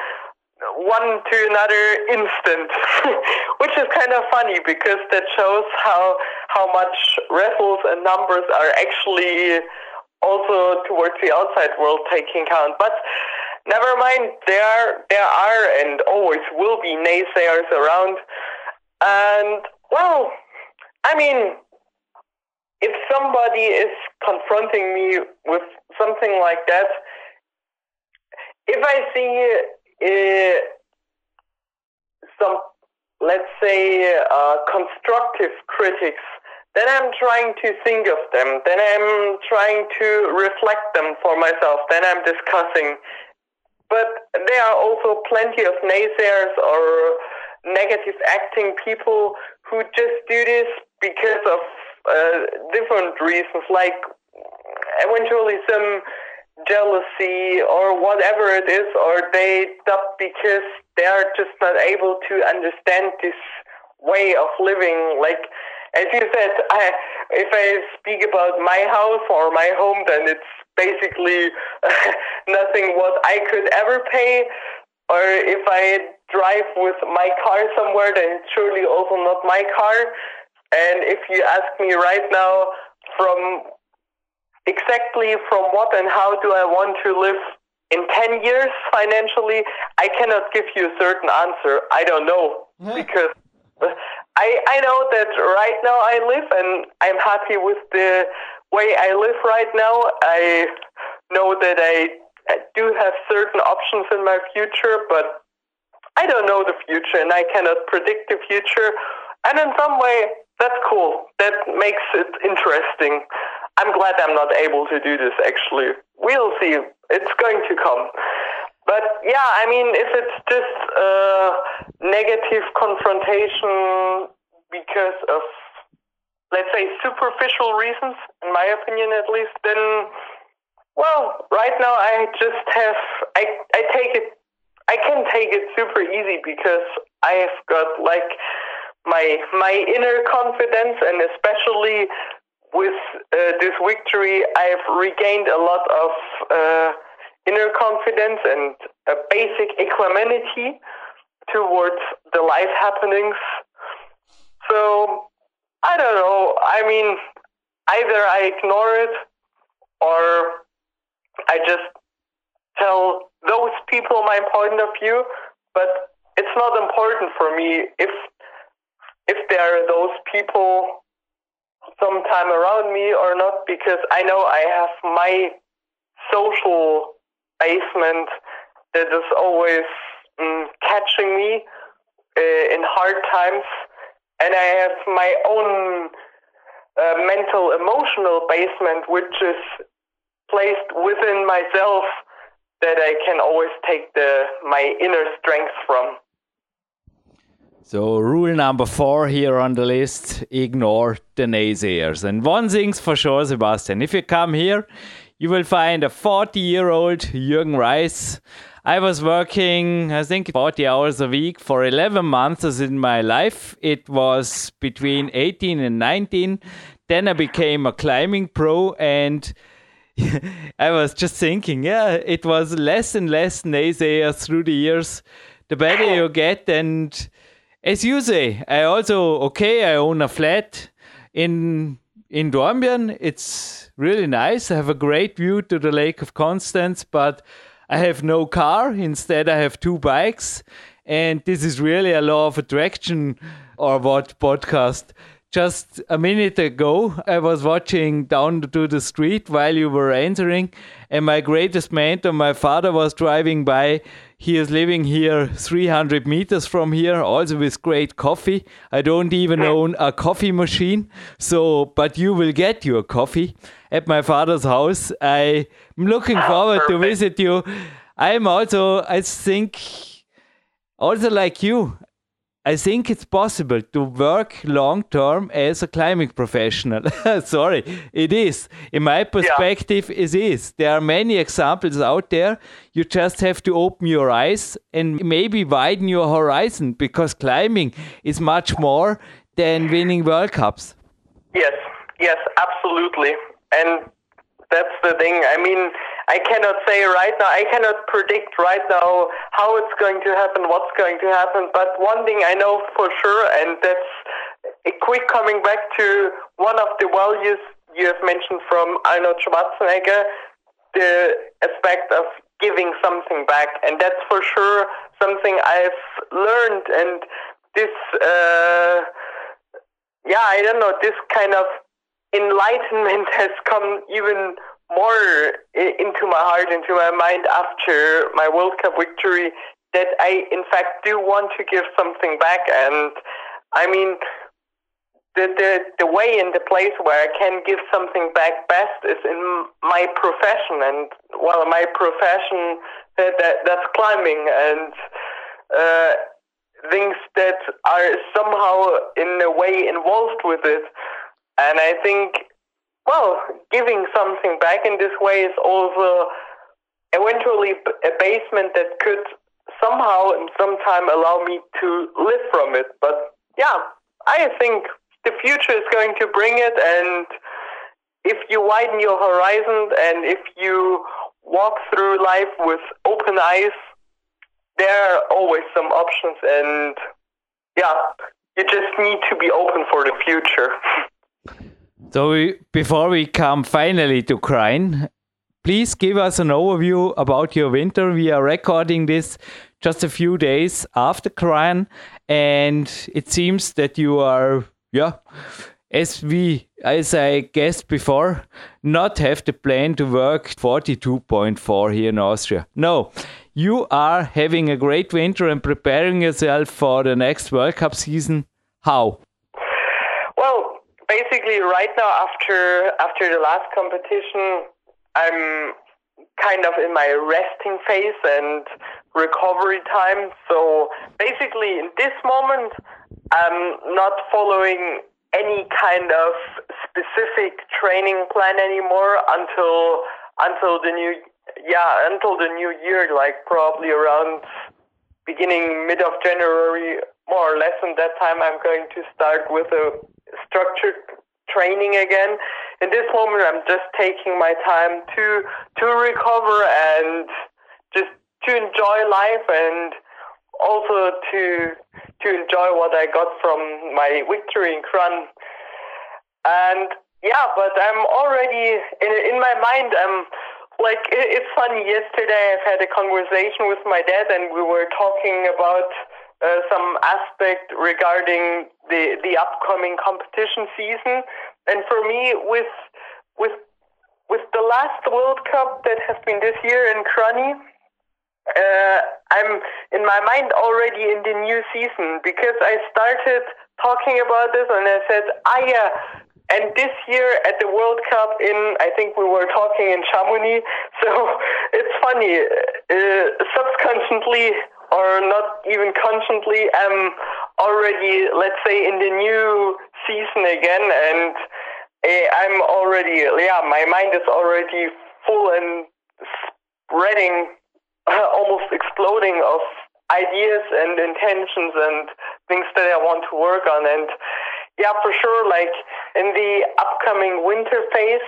one to another instant, which is kind of funny because that shows how how much wrestles and numbers are actually also towards the outside world taking count. But never mind, there are, there are and always will be naysayers around. And, well, I mean, if somebody is confronting me with something like that, if I see uh, some let's say, uh, constructive critics, then I'm trying to think of them. Then I'm trying to reflect them for myself. Then I'm discussing. But there are also plenty of naysayers or negative acting people who just do this because of uh, different reasons, like eventually some jealousy or whatever it is, or they stop because they are just not able to understand this way of living. Like, as you said, I, if I speak about my house or my home, then it's basically nothing what I could ever pay. Or if I drive with my car somewhere, then it's surely also not my car. And if you ask me right now, from exactly from what and how do I want to live in 10 years financially, I cannot give you a certain answer. I don't know because I, I know that right now I live and I'm happy with the way I live right now. I know that I, I do have certain options in my future, but I don't know the future and I cannot predict the future. And in some way, that's cool. That makes it interesting. I'm glad I'm not able to do this actually. We'll see. It's going to come. But yeah, I mean, if it's just a negative confrontation because of, let's say, superficial reasons, in my opinion at least, then, well, right now I just have, I, I take it, I can take it super easy because I have got like my my inner confidence and especially with uh, this victory, I've regained a lot of uh, inner confidence and a basic equanimity towards the life happenings. So, I don't know. I mean, either I ignore it or I just tell those people my point of view, but it's not important for me if if there are those people sometime around me or not because I know I have my social basement that is always mm, catching me uh, in hard times and I have my own uh, mental emotional basement which is placed within myself that I can always take the my inner strength from. So, rule number four here on the list ignore the naysayers. And one thing's for sure, Sebastian if you come here, you will find a 40 year old Jürgen Reis. I was working, I think, 40 hours a week for 11 months in my life. It was between 18 and 19. Then I became a climbing pro and I was just thinking, yeah, it was less and less naysayers through the years. The better you get, and as you say, I also okay. I own a flat in in Dornbirn. It's really nice. I have a great view to the Lake of Constance, but I have no car. Instead, I have two bikes, and this is really a law of attraction, or what podcast. Just a minute ago, I was watching down to the street while you were entering, and my greatest mentor, my father, was driving by he is living here 300 meters from here, also with great coffee. I don't even own a coffee machine, so but you will get your coffee at my father's house. I'm looking oh, forward perfect. to visit you. I'm also, I think, also like you. I think it's possible to work long term as a climbing professional. Sorry, it is. In my perspective, yeah. it is. There are many examples out there. You just have to open your eyes and maybe widen your horizon because climbing is much more than winning World Cups. Yes, yes, absolutely. And that's the thing. I mean, I cannot say right now, I cannot predict right now how it's going to happen, what's going to happen. But one thing I know for sure, and that's a quick coming back to one of the values you have mentioned from Arnold Schwarzenegger, the aspect of giving something back. And that's for sure something I've learned. And this, uh, yeah, I don't know, this kind of enlightenment has come even more into my heart, into my mind after my World Cup victory that I in fact do want to give something back. And I mean the, the the way and the place where I can give something back best is in my profession. And well my profession that, that that's climbing and uh, things that are somehow in a way involved with it and I think well giving something back in this way is also eventually a basement that could somehow and sometime allow me to live from it. But yeah I think the future is going to bring it. And if you widen your horizon and if you walk through life with open eyes there are always some options. And yeah you just need to be open for the future so we, before we come finally to Kranj, please give us an overview about your winter. We are recording this just a few days after Kranj, and it seems that you are yeah, as we, as I guessed before, not have the plan to work 42.4 here in Austria. No, you are having a great winter and preparing yourself for the next World Cup season. How? Basically, right now after after the last competition, I'm kind of in my resting phase and recovery time. So basically, in this moment, I'm not following any kind of specific training plan anymore until until the new yeah until the new year like probably around beginning mid of January more or less and that time I'm going to start with a structured training again in this moment I'm just taking my time to to recover and just to enjoy life and also to to enjoy what I got from my victory in Kranj. And yeah, but I'm already in in my mind. I'm like it, it's funny. Yesterday, I've had a conversation with my dad, and we were talking about uh, some aspect regarding the the upcoming competition season. And for me, with with with the last World Cup that has been this year in Kranj, uh, I'm in my mind already in the new season because I started talking about this and I said, ah, yeah. And this year at the World Cup in, I think we were talking in Chamonix. So it's funny, uh, subconsciously or not even consciously, I'm already, let's say, in the new season again. And uh, I'm already, yeah, my mind is already full and spreading almost exploding of ideas and intentions and things that I want to work on. And yeah, for sure, like in the upcoming winter phase,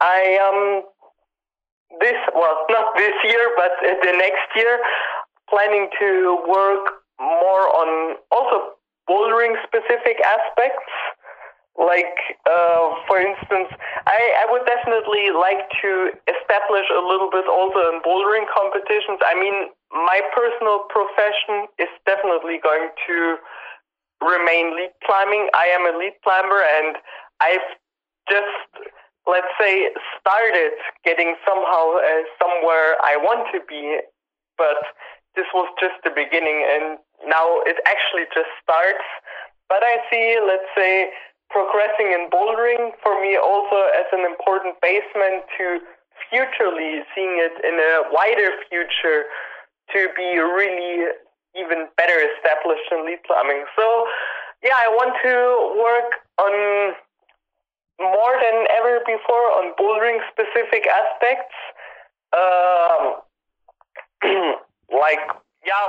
I um this well not this year but the next year planning to work more on also bouldering specific aspects like, uh, for instance, I, I would definitely like to establish a little bit also in bouldering competitions. I mean, my personal profession is definitely going to remain lead climbing. I am a lead climber and I've just, let's say, started getting somehow uh, somewhere I want to be, but this was just the beginning and now it actually just starts. But I see, let's say, progressing in bouldering for me also as an important basement to futurely seeing it in a wider future to be really even better established in lead climbing. So yeah, I want to work on more than ever before on bouldering specific aspects. Um, like yeah,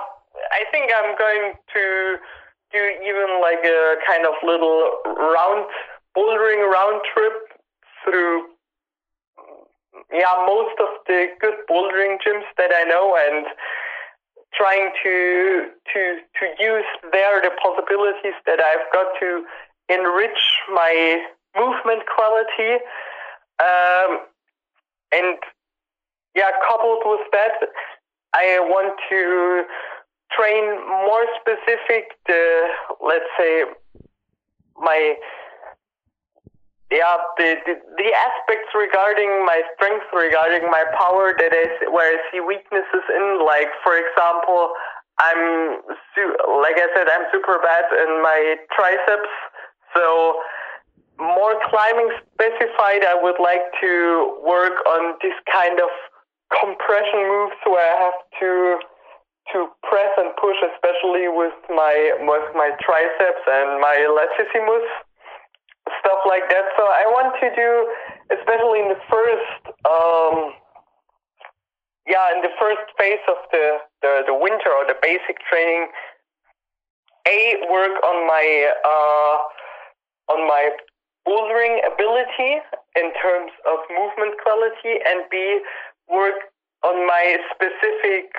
I think I'm going to do even like a kind of little round bouldering round trip through yeah most of the good bouldering gyms that I know and trying to to to use there the possibilities that I've got to enrich my movement quality um, and yeah coupled with that I want to train more specific the let's say my yeah the, the, the aspects regarding my strength regarding my power that is where I see weaknesses in like for example I'm su- like I said, I'm super bad in my triceps. So more climbing specified, I would like to work on this kind of compression moves where I have to to press and push, especially with my with my triceps and my latissimus stuff like that. So I want to do, especially in the first, um, yeah, in the first phase of the, the the winter or the basic training, a work on my uh, on my bouldering ability in terms of movement quality, and b work on my specific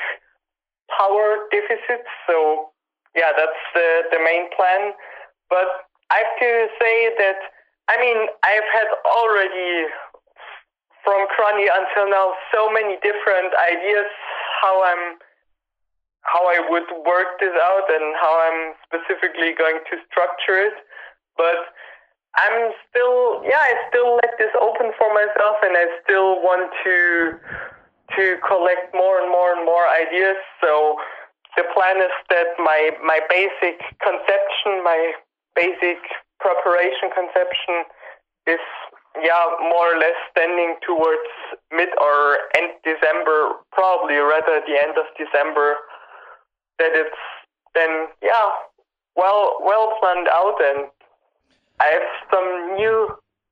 power deficits. So yeah, that's the, the main plan. But I have to say that, I mean, I've had already from Kranj until now so many different ideas how I'm how I would work this out and how I'm specifically going to structure it. But I'm still, yeah, I still let this open for myself, and I still want to to collect more and more and more ideas. So the plan is that my my basic conception, my basic preparation conception is yeah more or less standing towards mid or end December, probably rather the end of December. That it's then yeah well well planned out and I have some new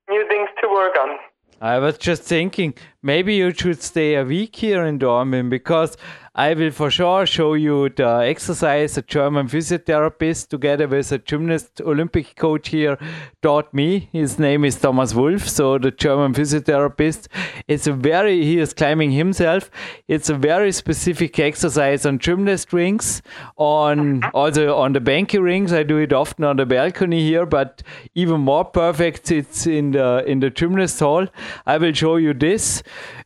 new things to work on. I was just thinking maybe you should stay a week here in Dornbirn because I will for sure show you the exercise a German physiotherapist together with a gymnast Olympic coach here taught me. His name is Thomas Wolf, so the German physiotherapist. It's a very, he is climbing himself. It's a very specific exercise on gymnast rings, on also on the banky rings. I do it often on the balcony here, but even more perfect, it's in the in the gymnast hall. I will show you this.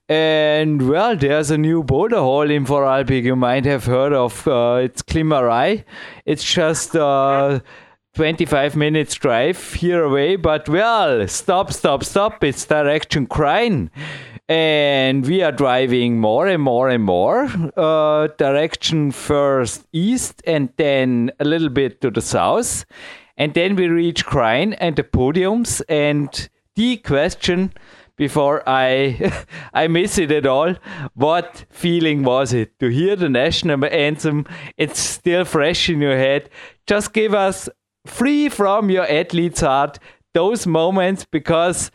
And well, there's a new boulder hall in Vorarlberg you might have heard of. Uh, it's Klimmerei. It's just uh, 25 minutes drive here away, but well, stop, stop, stop. It's direction Kranj. And we are driving more and more and more. Uh, direction first east and then a little bit to the south. And then we reach Kranj and the podiums. And the question before I I miss it at all. What feeling was it to hear the national anthem? It's still fresh in your head. Just give us free from your athlete's heart those moments because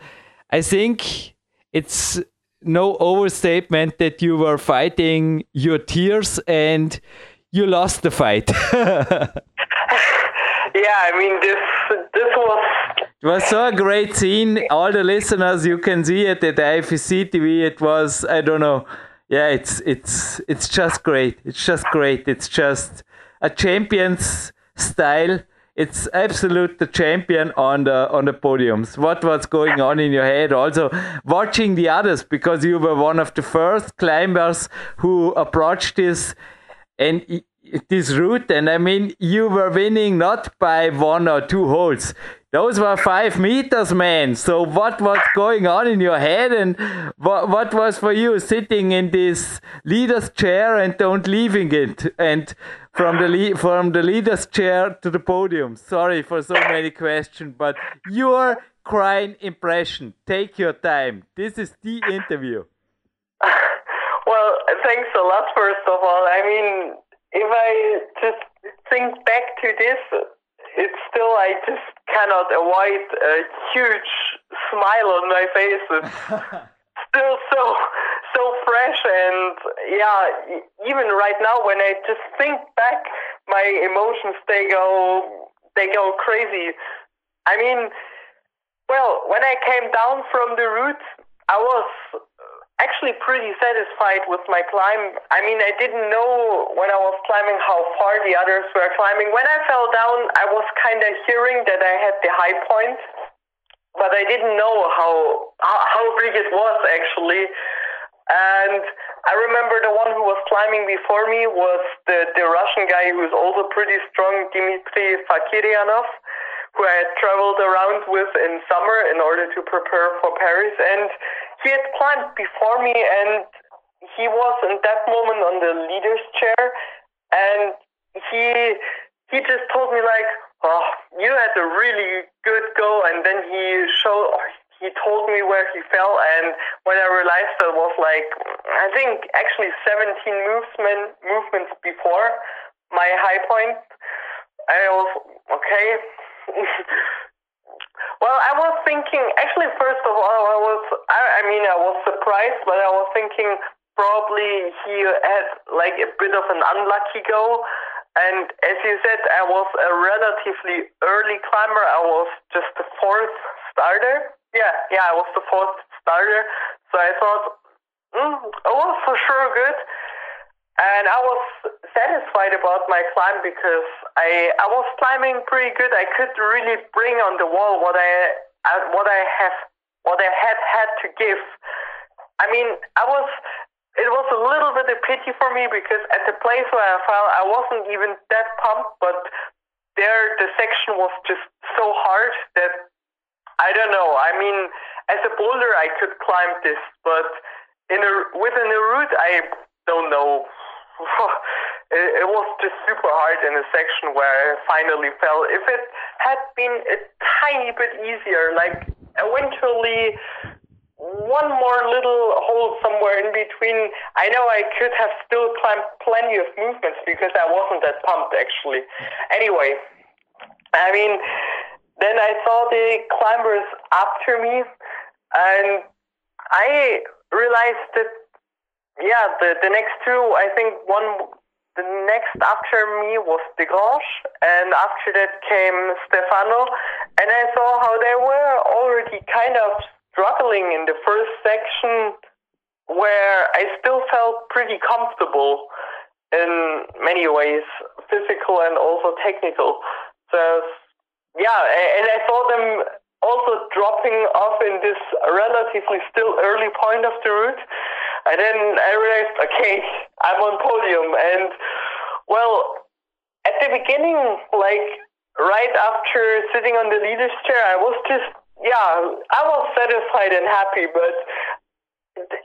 I think it's no overstatement that you were fighting your tears and you lost the fight. yeah, I mean this this was it was so a great scene. All the listeners, you can see it at the IFSC TV. It was I don't know. Yeah, it's it's it's just great. It's just great. It's just a champion's style. It's absolute the champion on the on the podiums. What was going on in your head? Also watching the others because you were one of the first climbers who approached this and this route and i mean you were winning not by one or two holes. Those were five meters man. So what was going on in your head and what, what was for you sitting in this leader's chair and don't leaving it and from the from the leader's chair to the podium? Sorry for so many questions but your crying impression. Take your time. This is the interview. Well thanks a lot first of all. I mean if I just think back to this, it's still I just cannot avoid a huge smile on my face. It's still so so fresh and yeah, even right now when I just think back, my emotions they go they go crazy. I mean, well, when I came down from the route, I was actually pretty satisfied with my climb. I mean, I didn't know when I was climbing how far the others were climbing. When I fell down, I was kind of hearing that I had the high point, but I didn't know how how big it was actually. And I remember the one who was climbing before me was the, the Russian guy who's also pretty strong, Dmitry Fakiryanov, who I had traveled around with in summer in order to prepare for Paris. And he had climbed before me and he was in that moment on the leader's chair and he he just told me like, oh, you had a really good go, and then he showed. He told me where he fell, and when I realized that was like, I think actually 17 movement movements before my high point. I was okay. well, I was thinking. Actually, first of all, I was. I, I mean, I was surprised, but I was thinking probably he had like a bit of an unlucky go and as you said, I was a relatively early climber. I was just the fourth starter. Yeah, yeah, I was the fourth starter. So I thought, mm, it was for sure good. And I was satisfied about my climb because I I was climbing pretty good. I could really bring on the wall what I uh, what I have what I had had to give. I mean, I was it was a little bit of pity for me because at the place where I fell, I wasn't even that pumped, but there the section was just so hard that I don't know. I mean, as a boulder, I could climb this, but in a within a route, I don't know. it, was just super hard in a section where I finally fell. If it had been a tiny bit easier, like eventually one more little hole somewhere in between. I know I could have still climbed plenty of movements because I wasn't that pumped actually. Anyway, I mean, then I saw the climbers after me, and I realized that yeah, the the next two, I think one. The next after me was Desgranges, and after that came Stefano, and I saw how they were already kind of struggling in the first section where I still felt pretty comfortable in many ways, physical and also technical. So, yeah, and I saw them also dropping off in this relatively still early point of the route. And then I realized, okay, I'm on podium. And, well, at the beginning, like right after sitting on the leader's chair, I was just yeah, I was satisfied and happy, but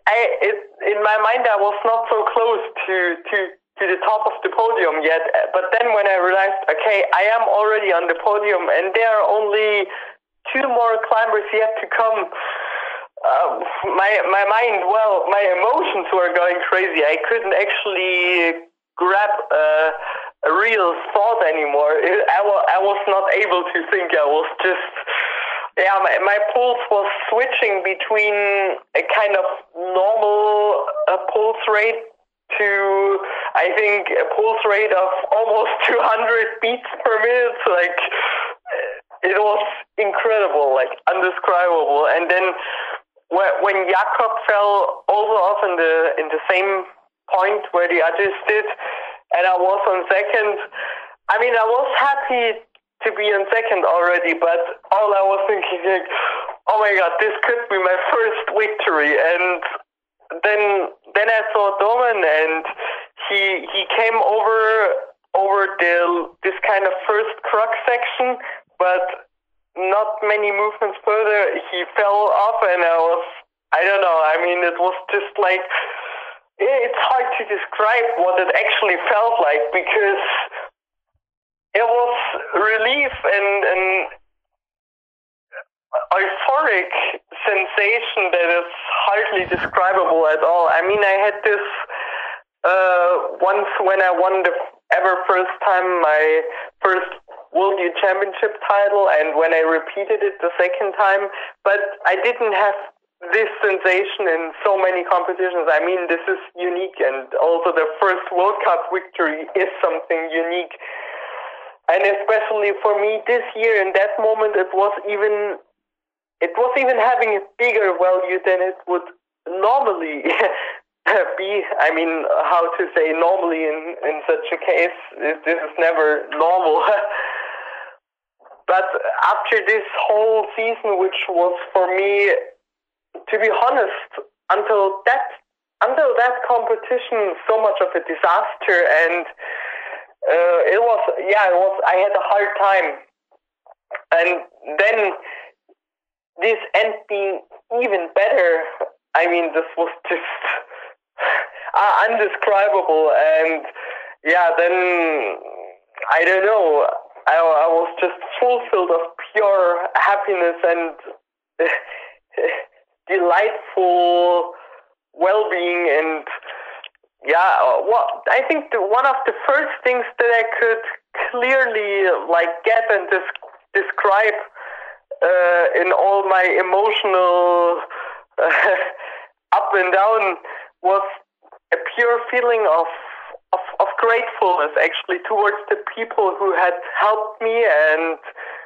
I, it, in my mind, I was not so close to, to, to the top of the podium yet. But then when I realized, okay, I am already on the podium and there are only two more climbers yet to come. Uh, my my mind, well, my emotions were going crazy. I couldn't actually grab a real thought anymore. I, I was not able to think. I was just yeah, my, my pulse was switching between a kind of normal uh, pulse rate to, I think, a pulse rate of almost 200 beats per minute. Like, it was incredible, like, undescribable. And then when Jakob fell also off in the, in the same point where the others did, and I was on second, I mean, I was happy to be in second already, but all I was thinking, like, oh my god, this could be my first victory. And then then I saw Domen, and he he came over over the this kind of first crux section, but not many movements further, he fell off, and I was I don't know. I mean, it was just like it's hard to describe what it actually felt like because it was relief and an euphoric sensation that is hardly describable at all. I mean, I had this uh, once when I won the ever first time my first World Youth Championship title, and when I repeated it the second time, but I didn't have this sensation in so many competitions. I mean, this is unique, and also the first World Cup victory is something unique. And especially for me this year, in that moment, it was even it was even having a bigger value than it would normally be. I mean, how to say normally in in such a case? This is never normal. but after this whole season, which was for me, to be honest, until that until that competition, so much of a disaster and uh, it was yeah it was I had a hard time and then this end being even better I mean this was just uh, undescribable and yeah then I don't know. I, I was just fulfilled of pure happiness and delightful well-being and yeah well i think the, one of the first things that i could clearly like get and des- describe uh, in all my emotional uh, up and down was a pure feeling of, of of gratefulness actually towards the people who had helped me and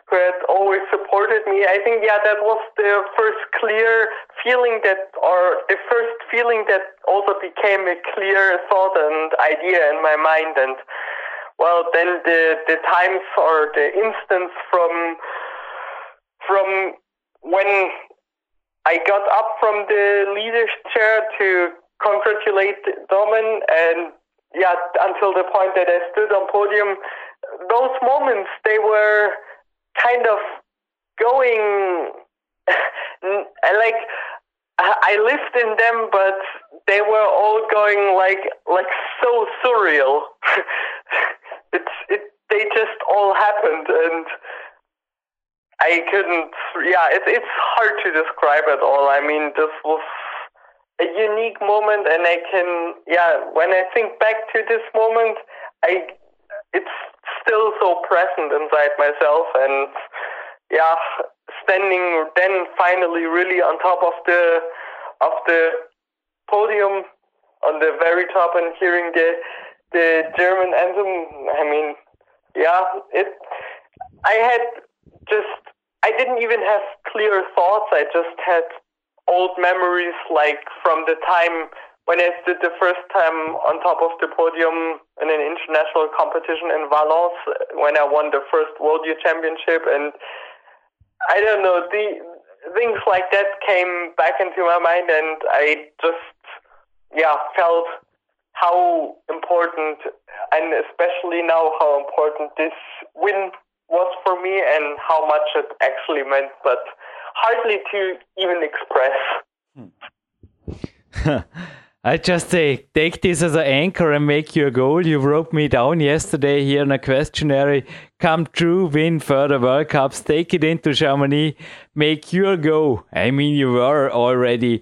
who had always supported me. I think, yeah, that was the first clear feeling that, or the first feeling that also became a clear thought and idea in my mind. And well, then the the times or the instance from from when I got up from the leader's chair to congratulate Domen and yeah, until the point that I stood on podium, those moments they were kind of going like I lived in them, but they were all going like like so surreal. it's it they just all happened, and I couldn't. Yeah, it's it's hard to describe at all. I mean, this was a unique moment, and I can yeah. When I think back to this moment, I it's still so present inside myself and yeah standing then finally really on top of the of the podium on the very top and hearing the the German anthem I mean yeah it I had just I didn't even have clear thoughts I just had old memories like from the time when I stood the first time on top of the podium in an international competition in Valence, when I won the first World Youth Championship, and I don't know, the things like that came back into my mind, and I just, yeah, felt how important, and especially now, how important this win was for me, and how much it actually meant, but hardly to even express. Hmm. I just say, take this as an anchor and make your goal. You wrote me down yesterday here in a questionnaire. Come true, win further World Cups, take it into Chamonix, make your go. I mean, you were already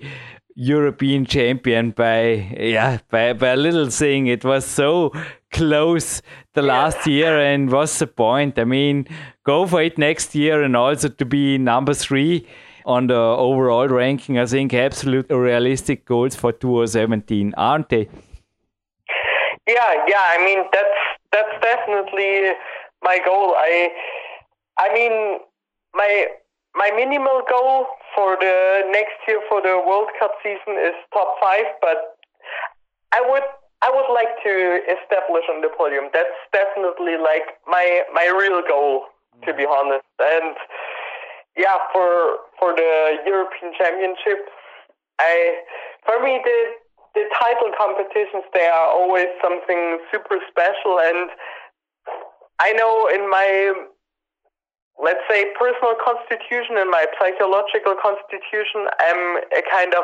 European champion by yeah by, by a little thing. It was so close the last year, and what's the point? I mean, go for it next year and also to be number three on the overall ranking. I think absolute realistic goals for 2017, aren't they? Yeah, yeah. I mean, that's that's definitely my goal. I, I mean, my my minimal goal for the next year for the World Cup season is top five, but I would I would like to establish on the podium. That's definitely like my my real goal, to be honest. And yeah, for for the European Championship, I for me the the title competitions they are always something super special, and I know in my let's say personal constitution and my psychological constitution, I'm a kind of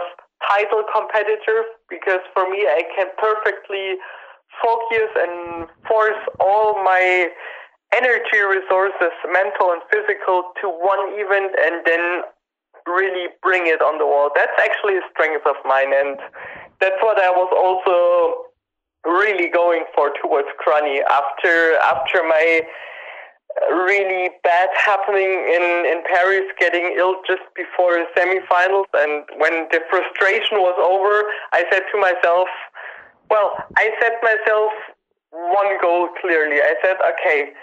title competitor because for me I can perfectly focus and force all my energy resources, mental and physical, to one event and then really bring it on the wall. That's actually a strength of mine, and that's what I was also really going for towards Kranj after after my really bad happening in in Paris, getting ill just before the semifinals, and when the frustration was over, I said to myself, "Well, I set myself one goal clearly. I said, okay."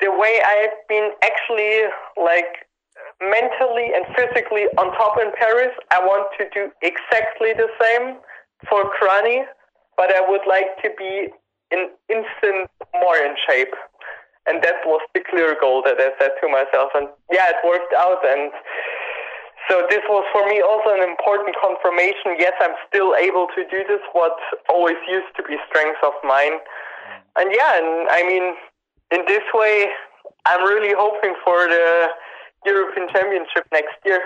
the way I've been actually like mentally and physically on top in Paris, I want to do exactly the same for Kranj, but I would like to be in instant more in shape. And that was the clear goal that I set to myself. And yeah, it worked out. And so this was for me also an important confirmation. Yes, I'm still able to do this, what always used to be strengths of mine. Mm. And yeah, and I mean, in this way, I'm really hoping for the European Championship next year.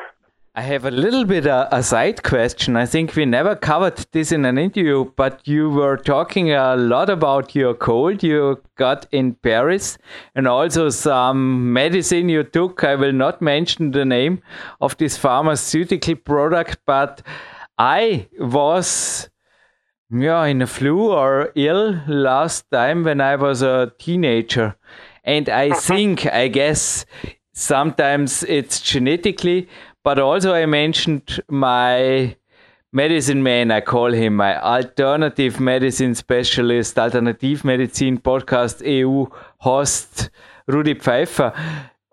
I have a little bit a, a, side question. I think we never covered this in an interview, but you were talking a lot about your cold you got in Paris and also some medicine you took. I will not mention the name of this pharmaceutical product, but I was yeah in a flu or ill last time when I was a teenager. And I uh-huh. think, I guess, sometimes it's genetically, but also I mentioned my medicine man, I call him my alternative medicine specialist, alternative medicine podcast EU host, Rudi Pfeiffer.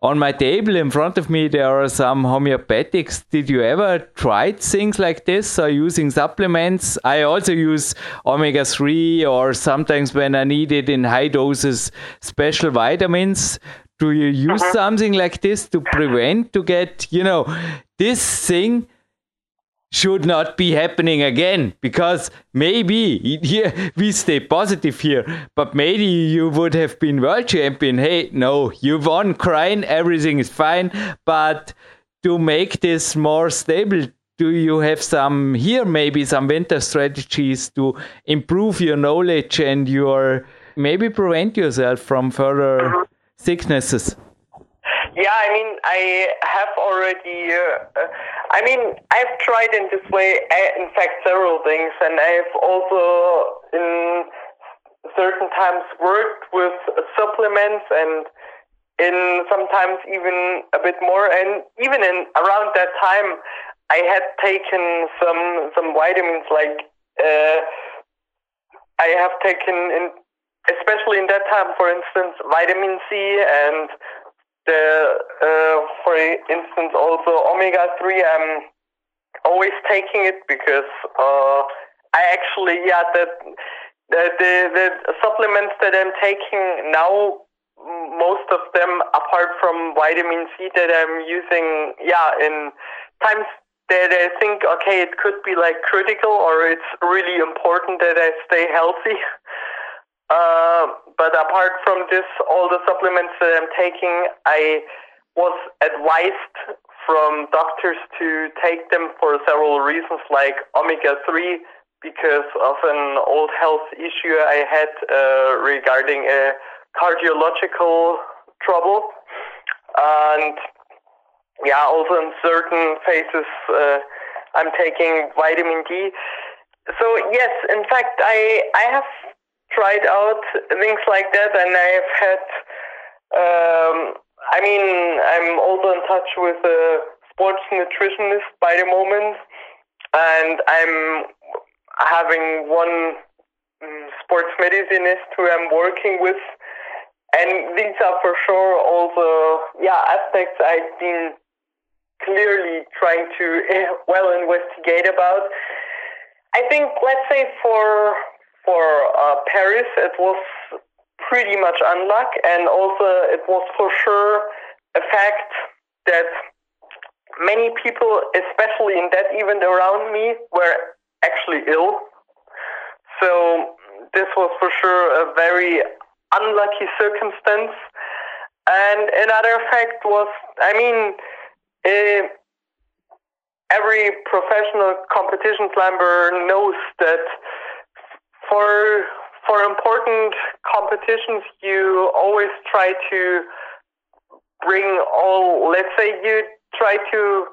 On my table in front of me, there are some homeopathics. Did you ever try things like this or using supplements? I also use omega 3 or sometimes when I need it in high doses, special vitamins do you use uh-huh. something like this to prevent to get you know this thing should not be happening again. Because maybe here we stay positive here but maybe you would have been world champion. Hey no you won crying everything is fine but to make this more stable do you have some here maybe some winter strategies to improve your knowledge and your maybe prevent yourself from further uh-huh sicknesses? Yeah, I mean, I have already. Uh, I mean, I've tried in this way, uh, in fact, several things, and I've also in certain times worked with supplements and in sometimes even a bit more and even in around that time I had taken some some vitamins like uh, I have taken in especially in that time, for instance, vitamin C and the, uh, for instance, also omega three. I'm always taking it because uh, I actually, yeah, that the, the the supplements that I'm taking now, most of them, apart from vitamin C, that I'm using, yeah, in times that I think, okay, it could be like critical or it's really important that I stay healthy. Uh, but apart from this, all the supplements that I'm taking, I was advised from doctors to take them for several reasons, like omega 3, because of an old health issue I had uh, regarding a cardiological trouble. And yeah, also in certain phases, uh, I'm taking vitamin D. So yes, in fact, I I have tried out things like that, and I've had. Um, I mean, I'm also in touch with a sports nutritionist by the moment, and I'm having one um, sports medicinist who I'm working with, and these are for sure also yeah aspects I've been clearly trying to well investigate about. I think let's say for for uh, Paris, it was pretty much unluck, and also it was for sure a fact that many people, especially in that event around me, were actually ill. So this was for sure a very unlucky circumstance. And another fact was, I mean, uh, every professional competition climber knows that for for important competitions, you always try to bring all. Let's say you try to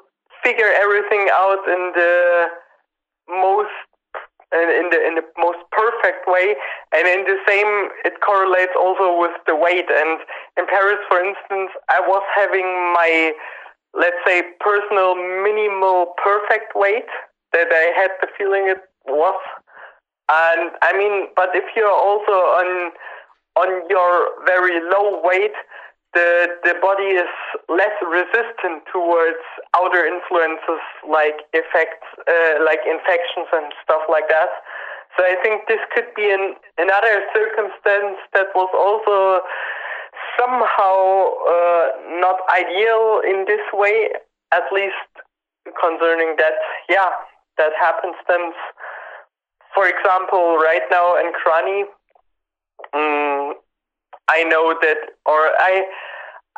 figure everything out in the most in the in the most perfect way and in the same it correlates also with the weight and in paris for instance i was having my let's say personal minimal perfect weight that i had the feeling it was and I mean, but if you're also on on your very low weight, the the body is less resistant towards outer influences like effects, uh, like infections and stuff like that. So I think this could be an, another circumstance that was also somehow uh, not ideal in this way, at least concerning that. Yeah, that happenstance for example, right now in Kranj, um, I know that, or I,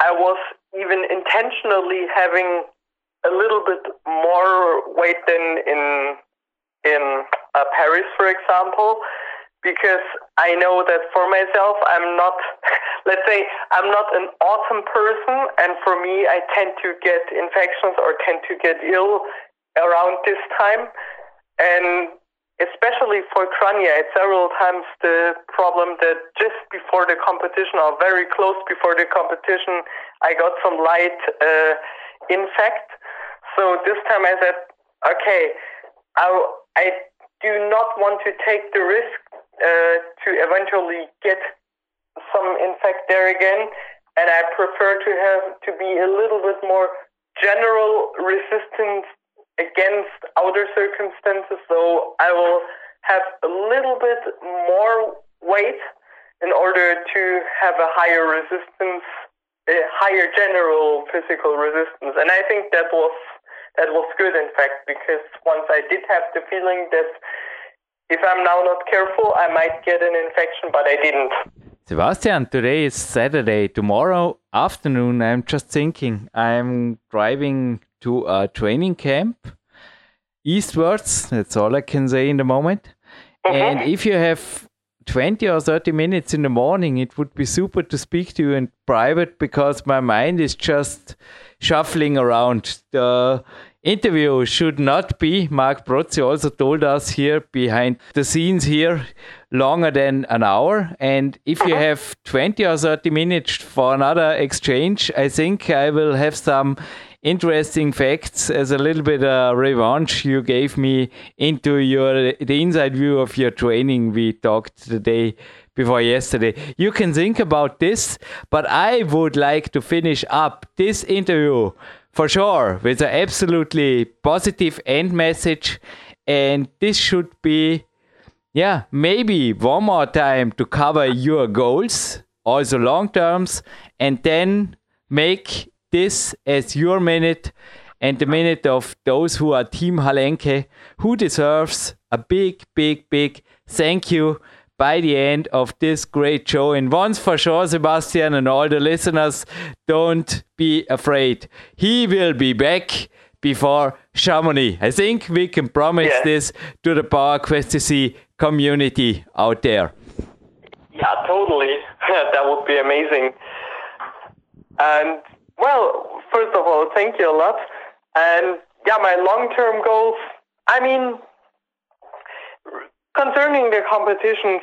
I was even intentionally having a little bit more weight than in in uh, Paris, for example, because I know that for myself, I'm not, let's say, I'm not an autumn person, and for me, I tend to get infections or tend to get ill around this time, and especially for Kranj, it's several times the problem that just before the competition or very close before the competition, I got some light uh, infect. So this time I said, okay, I, I do not want to take the risk uh, to eventually get some infect there again, and I prefer to have to be a little bit more general resistant against outer circumstances. So I will have a little bit more weight in order to have a higher resistance, a higher general physical resistance, and I think that was that was good, in fact, because once I did have the feeling that if I'm now not careful, I might get an infection, but I didn't. Sebastian, today is Saturday. Tomorrow afternoon, I'm just thinking I'm driving to a training camp eastwards. That's all I can say in the moment. Mm-hmm. And if you have 20 or 30 minutes in the morning, it would be super to speak to you in private because my mind is just shuffling around. The interview should not be, Mark Brozzi also told us here behind the scenes here, longer than an hour. And if you uh-huh. have 20 or 30 minutes for another exchange, I think I will have some interesting facts as a little bit of revenge you gave me into your the inside view of your training we talked today before yesterday. You can think about this, but I would like to finish up this interview for sure with an absolutely positive end message. And this should be, yeah, maybe one more time to cover your goals, also long terms, and then make this as your minute and the minute of those who are Team Halenke, who deserves a big, big, big thank you by the end of this great show. And once for sure, Sebastian and all the listeners, don't be afraid. He will be back before Chamonix. I think we can promise yeah. this to the Power Quest CC community out there. Yeah, totally. that would be amazing. And well, first of all, thank you a lot. And yeah, my long term goals, I mean, Concerning the competitions,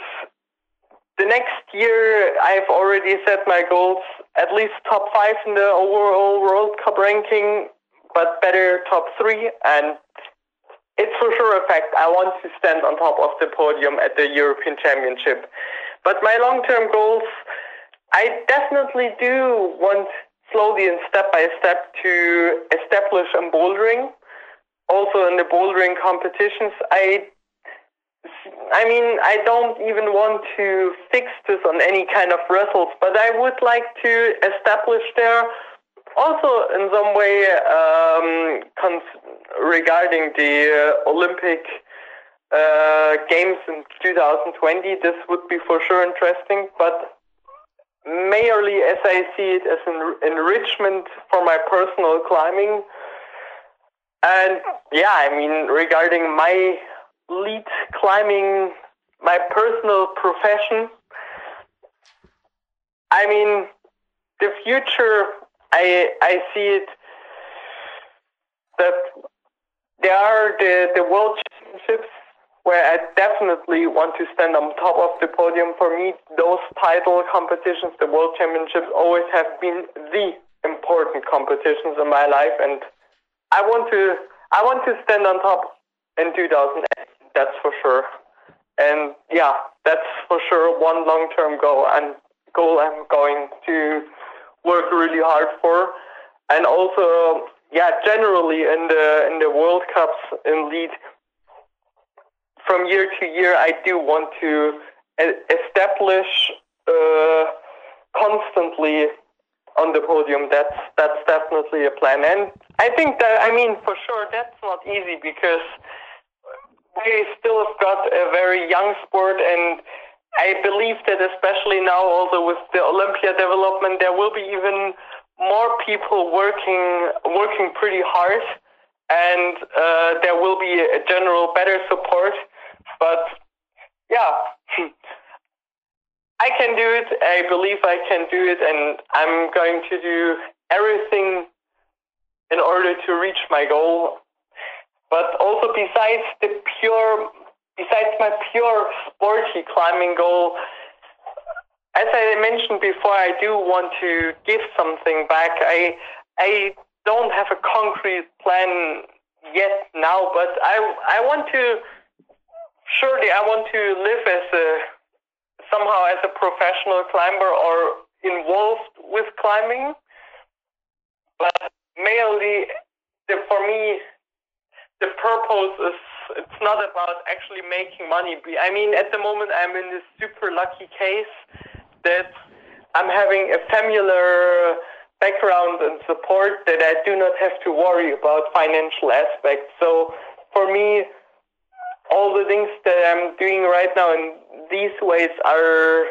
the next year I've already set my goals at least top five in the overall World Cup ranking, but better top three. And it's for sure a fact I want to stand on top of the podium at the European Championship. But my long term goals, I definitely do want slowly and step by step to establish in bouldering. Also in the bouldering competitions, I I mean, I don't even want to fix this on any kind of results, but I would like to establish there also in some way um, regarding the uh, Olympic uh, Games in 2020. This would be for sure interesting, but merely as I see it as an enrichment for my personal climbing. And yeah, I mean, regarding my lead climbing my personal profession. I mean, the future, I I see it that there are the, the world championships where I definitely want to stand on top of the podium. For me, those title competitions, the world championships, always have been the important competitions in my life, and I want to I want to stand on top in 2008 that's for sure. And yeah, that's for sure one long-term goal and goal I'm going to work really hard for. And also, yeah, generally in the in the World Cups in lead, from year to year, I do want to establish uh, constantly on the podium. That's that's definitely a plan, and I think that I mean for sure that's not easy because we still have got a very young sport, and I believe that especially now, also with the Olympia development, there will be even more people working working pretty hard, and uh, there will be a general better support. But yeah, I can do it. I believe I can do it, and I'm going to do everything in order to reach my goal. But also besides the pure, besides my pure sporty climbing goal, as I mentioned before, I do want to give something back. I I don't have a concrete plan yet now, but I I want to surely I want to live as a somehow as a professional climber or involved with climbing. But mainly, the, for me, the purpose is it's not about actually making money. I mean, at the moment, I'm in this super lucky case that I'm having a familiar background and support that I do not have to worry about financial aspects. So for me, all the things that I'm doing right now in these ways are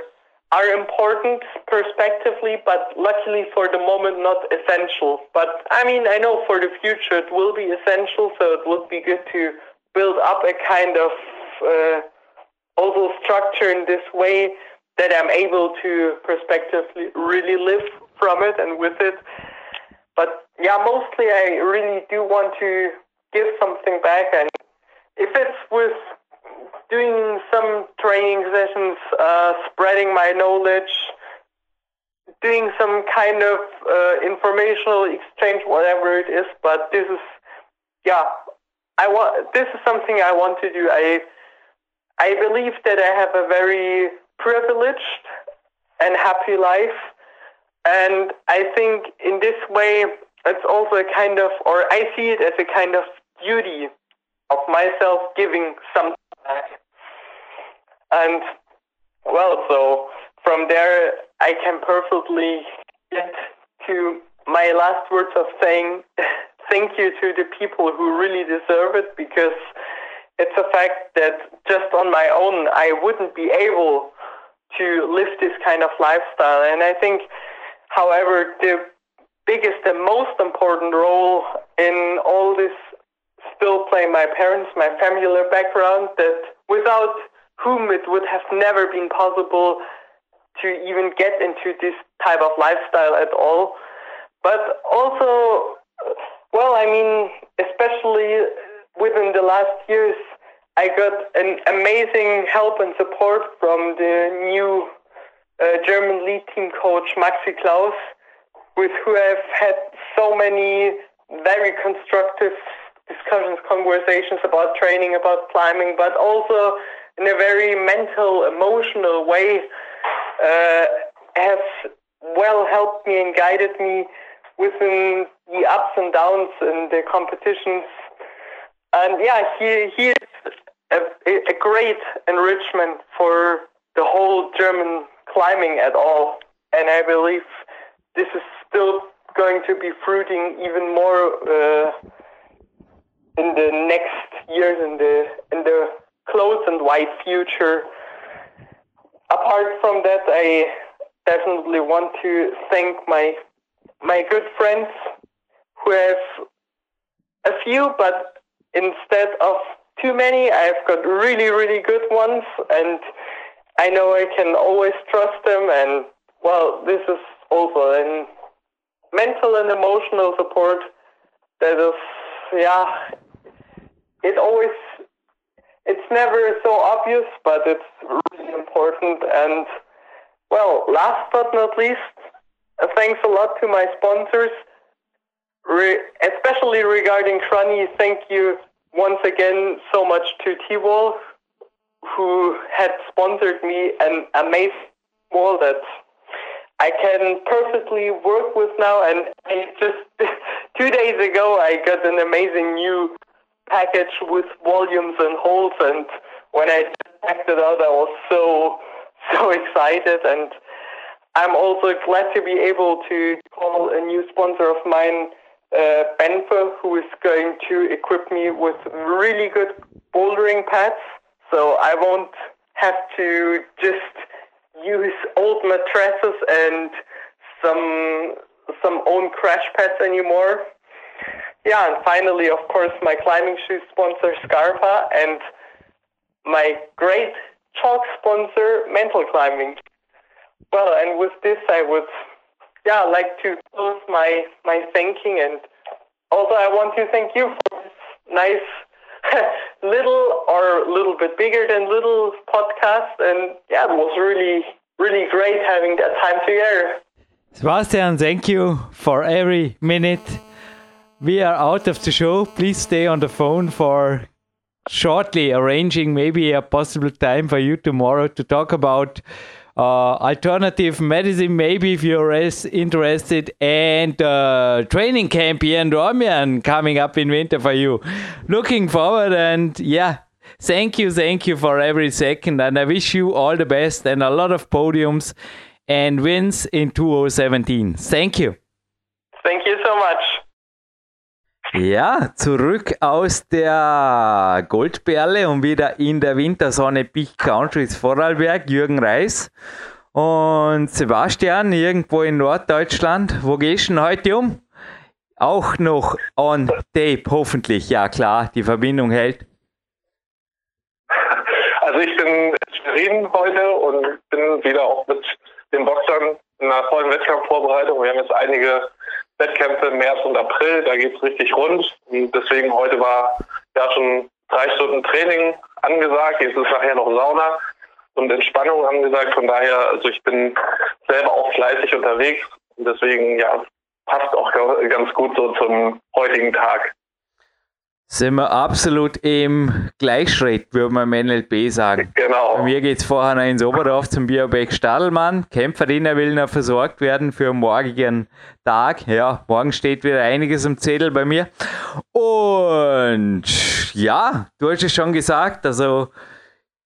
are important prospectively, but luckily for the moment not essential. But I mean, I know for the future it will be essential, so it would be good to build up a kind of uh, also structure in this way that I'm able to prospectively really live from it and with it. But yeah, mostly I really do want to give something back, and if it's with doing some training sessions, uh, spreading my knowledge, doing some kind of uh, informational exchange, whatever it is. But this is, yeah, I want. This is something I want to do. I, I believe that I have a very privileged and happy life, and I think in this way it's also a kind of, or I see it as a kind of duty of myself giving something back. And well, so from there I can perfectly get to my last words of saying thank you to the people who really deserve it because it's a fact that just on my own I wouldn't be able to live this kind of lifestyle. And I think, however, the biggest and most important role in all this still play my parents, my familiar background, that without whom it would have never been possible to even get into this type of lifestyle at all. But also, well, I mean, especially within the last years, I got an amazing help and support from the new uh, German lead team coach Maxi Klaus, with who I've had so many very constructive discussions, conversations about training, about climbing, but also in a very mental, emotional way, uh, has well helped me and guided me within the ups and downs in the competitions. And yeah, he, he is a, a great enrichment for the whole German climbing at all. And I believe this is still going to be fruiting even more uh, in the next years in the in the close and wide future. Apart from that, I definitely want to thank my my good friends who have a few, but instead of too many, I've got really, really good ones, and I know I can always trust them. And well, this is also a mental and emotional support that is, yeah, it always it's never so obvious, but it's really important. And well, last but not least, uh, thanks a lot to my sponsors, Re- especially regarding Kranj. Thank you once again so much to T-Wall, who had sponsored me an amazing wall that I can perfectly work with now. And just two days ago, I got an amazing new package with volumes and holes. And when I checked it out, I was so, so excited. And I'm also glad to be able to call a new sponsor of mine, uh, Benfer, who is going to equip me with really good bouldering pads. So I won't have to just use old mattresses and some some own crash pads anymore. Yeah, and finally, of course, my climbing shoe sponsor Scarpa and my great chalk sponsor Mental Climbing. Well, and with this, I would yeah like to close my my thanking, and also I want to thank you for this nice little or a little bit bigger than little podcast, and yeah, it was really really great having that time together. Sebastian, thank you for every minute. We are out of the show. Please stay on the phone for shortly arranging maybe a possible time for you tomorrow to talk about uh, alternative medicine, maybe if you're interested, and uh, training camp here in Dornbirn coming up in winter for you. Looking forward, and yeah, thank you, thank you for every second, and I wish you all the best and a lot of podiums and wins in 2017. Thank you. Thank you so much. Ja, zurück aus der Goldperle und wieder in der Wintersonne Peak Countries Vorarlberg, Jürgen Reis und Sebastian irgendwo in Norddeutschland. Wo gehst du denn heute um? Auch noch on tape, hoffentlich. Ja, klar, die Verbindung hält. Also ich bin in Schwerin heute und bin wieder auch mit den Boxern in einer vollen Wettkampfvorbereitung. Wir haben jetzt einige Wettkämpfe im März und April, da geht es richtig rund. Und deswegen heute war ja schon drei Stunden Training angesagt, jetzt ist nachher noch Sauna und Entspannung angesagt. Von daher, also ich bin selber auch fleißig unterwegs und deswegen ja passt auch ganz gut so zum heutigen Tag sind wir absolut im Gleichschritt, würde man im NLP sagen. Genau. Bei mir geht es vorher noch ins Oberdorf zum Biobeck Stadelmann. Kämpferdiener will noch versorgt werden für morgigen Tag. Ja, morgen steht wieder einiges im Zettel bei mir. Und ja, du hast es schon gesagt, also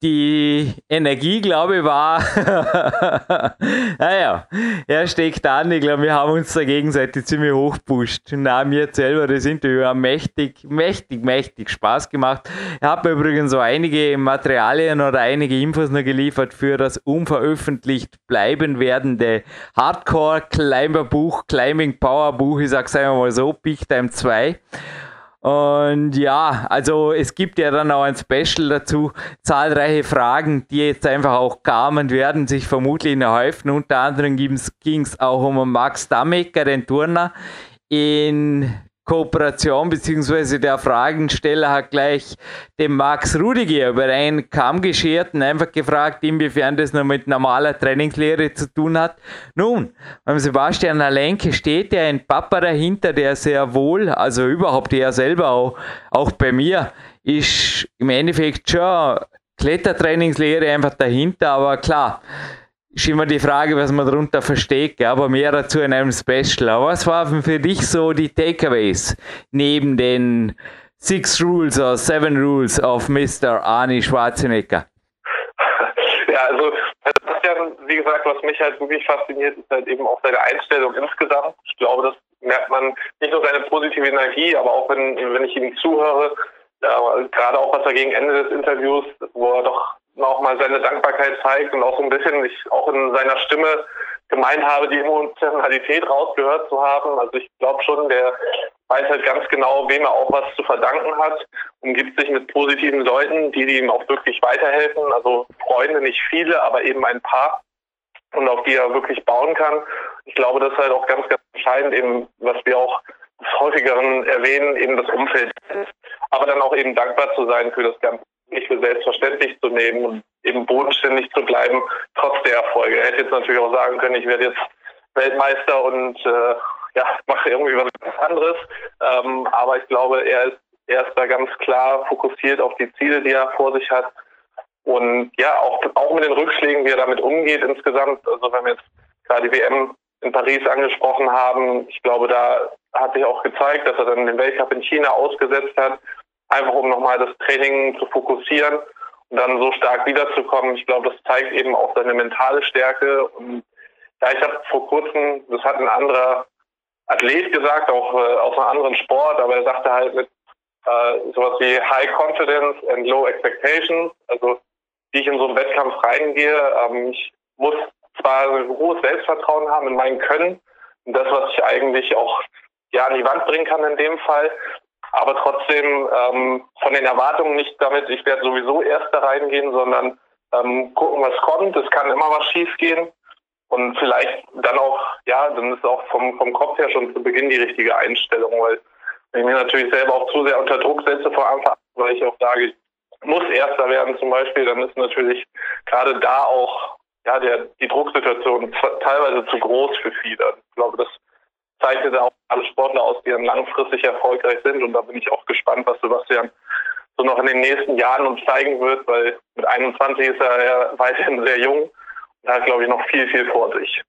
die Energie, glaube ich, war, naja, er steckt an. Ich glaube, wir haben uns da gegenseitig ziemlich hochpusht. Na, mir selber das Interview hat mächtig, mächtig, mächtig Spaß gemacht. Er hat mir übrigens so einige Materialien oder einige Infos noch geliefert für das unveröffentlicht bleiben werdende Hardcore-Climber-Buch, Climbing Power Buch. Ich sag's einmal mal so, Peak Time 2. Und ja, also es gibt ja dann auch ein Special dazu, zahlreiche Fragen, die jetzt einfach auch kamen, werden sich vermutlich noch häufen. Unter anderem ging es auch um Max Damecker, den Turner, in Kooperation, beziehungsweise der Fragensteller hat gleich den Max Rudiger über einen Kamm geschert und einfach gefragt, inwiefern das noch mit normaler Trainingslehre zu tun hat. Nun, beim Sebastian Alenke steht ja ein Papa dahinter, der sehr wohl, also überhaupt er selber auch, auch bei mir, ist im Endeffekt schon Klettertrainingslehre einfach dahinter, aber klar, ist immer die Frage, was man darunter versteht, aber mehr dazu in einem Special. Aber was waren für dich so die Takeaways neben den Six Rules oder Seven Rules of Mr. Arnie Schwarzenegger? Ja, also Sebastian, wie gesagt, was mich halt wirklich fasziniert, ist halt eben auch seine Einstellung insgesamt. Ich glaube, das merkt man nicht nur seine positive Energie, aber auch wenn, wenn ich ihm zuhöre, ja, gerade auch was er gegen Ende des Interviews, wo er doch auch mal seine Dankbarkeit zeigt und auch so ein bisschen ich auch in seiner Stimme gemeint habe, die Emotionalität rausgehört zu haben. Also ich glaube schon, der weiß halt ganz genau, wem er auch was zu verdanken hat, umgibt sich mit positiven Leuten, die ihm auch wirklich weiterhelfen. Also Freunde, nicht viele, aber eben ein paar und auf die er wirklich bauen kann. Ich glaube, das ist halt auch ganz, ganz entscheidend, eben, was wir auch des häufigeren erwähnen, eben das Umfeld. Aber dann auch eben dankbar zu sein für das Ganze nicht für selbstverständlich zu nehmen und eben bodenständig zu bleiben, trotz der Erfolge. Er hätte jetzt natürlich auch sagen können, ich werde jetzt Weltmeister und äh, ja, mache irgendwie was anderes. Ähm, aber ich glaube, er ist, er ist da ganz klar fokussiert auf die Ziele, die er vor sich hat. Und ja, auch, auch mit den Rückschlägen, wie er damit umgeht insgesamt. Also wenn wir jetzt gerade die WM in Paris angesprochen haben, ich glaube, da hat sich auch gezeigt, dass er dann den Weltcup in China ausgesetzt hat einfach um nochmal das Training zu fokussieren und dann so stark wiederzukommen. Ich glaube, das zeigt eben auch seine mentale Stärke. Und ja, ich habe vor kurzem, das hat ein anderer Athlet gesagt, auch äh, aus einem anderen Sport, aber er sagte halt mit äh, sowas wie High Confidence and Low Expectations, also wie ich in so einen Wettkampf reingehe. Ähm, ich muss zwar ein hohes Selbstvertrauen haben in mein Können, das, was ich eigentlich auch ja, an die Wand bringen kann in dem Fall. Aber trotzdem ähm, von den Erwartungen nicht damit, ich werde sowieso erst da reingehen, sondern ähm, gucken, was kommt. Es kann immer was schief gehen. Und vielleicht dann auch, ja, dann ist auch vom, vom Kopf her schon zu Beginn die richtige Einstellung, weil wenn ich mir natürlich selber auch zu sehr unter Druck setze vor Anfang an, weil ich auch sage, ich muss Erster werden zum Beispiel, dann ist natürlich gerade da auch ja, der, die Drucksituation teilweise zu groß für viele. Ich glaube, das zeichnet auch alle Sportler aus, die dann langfristig erfolgreich sind. Und da bin ich auch gespannt, was Sebastian so noch in den nächsten Jahren uns zeigen wird, weil mit 21 ist er ja weiterhin sehr jung und hat, glaube ich, noch viel, viel vor sich.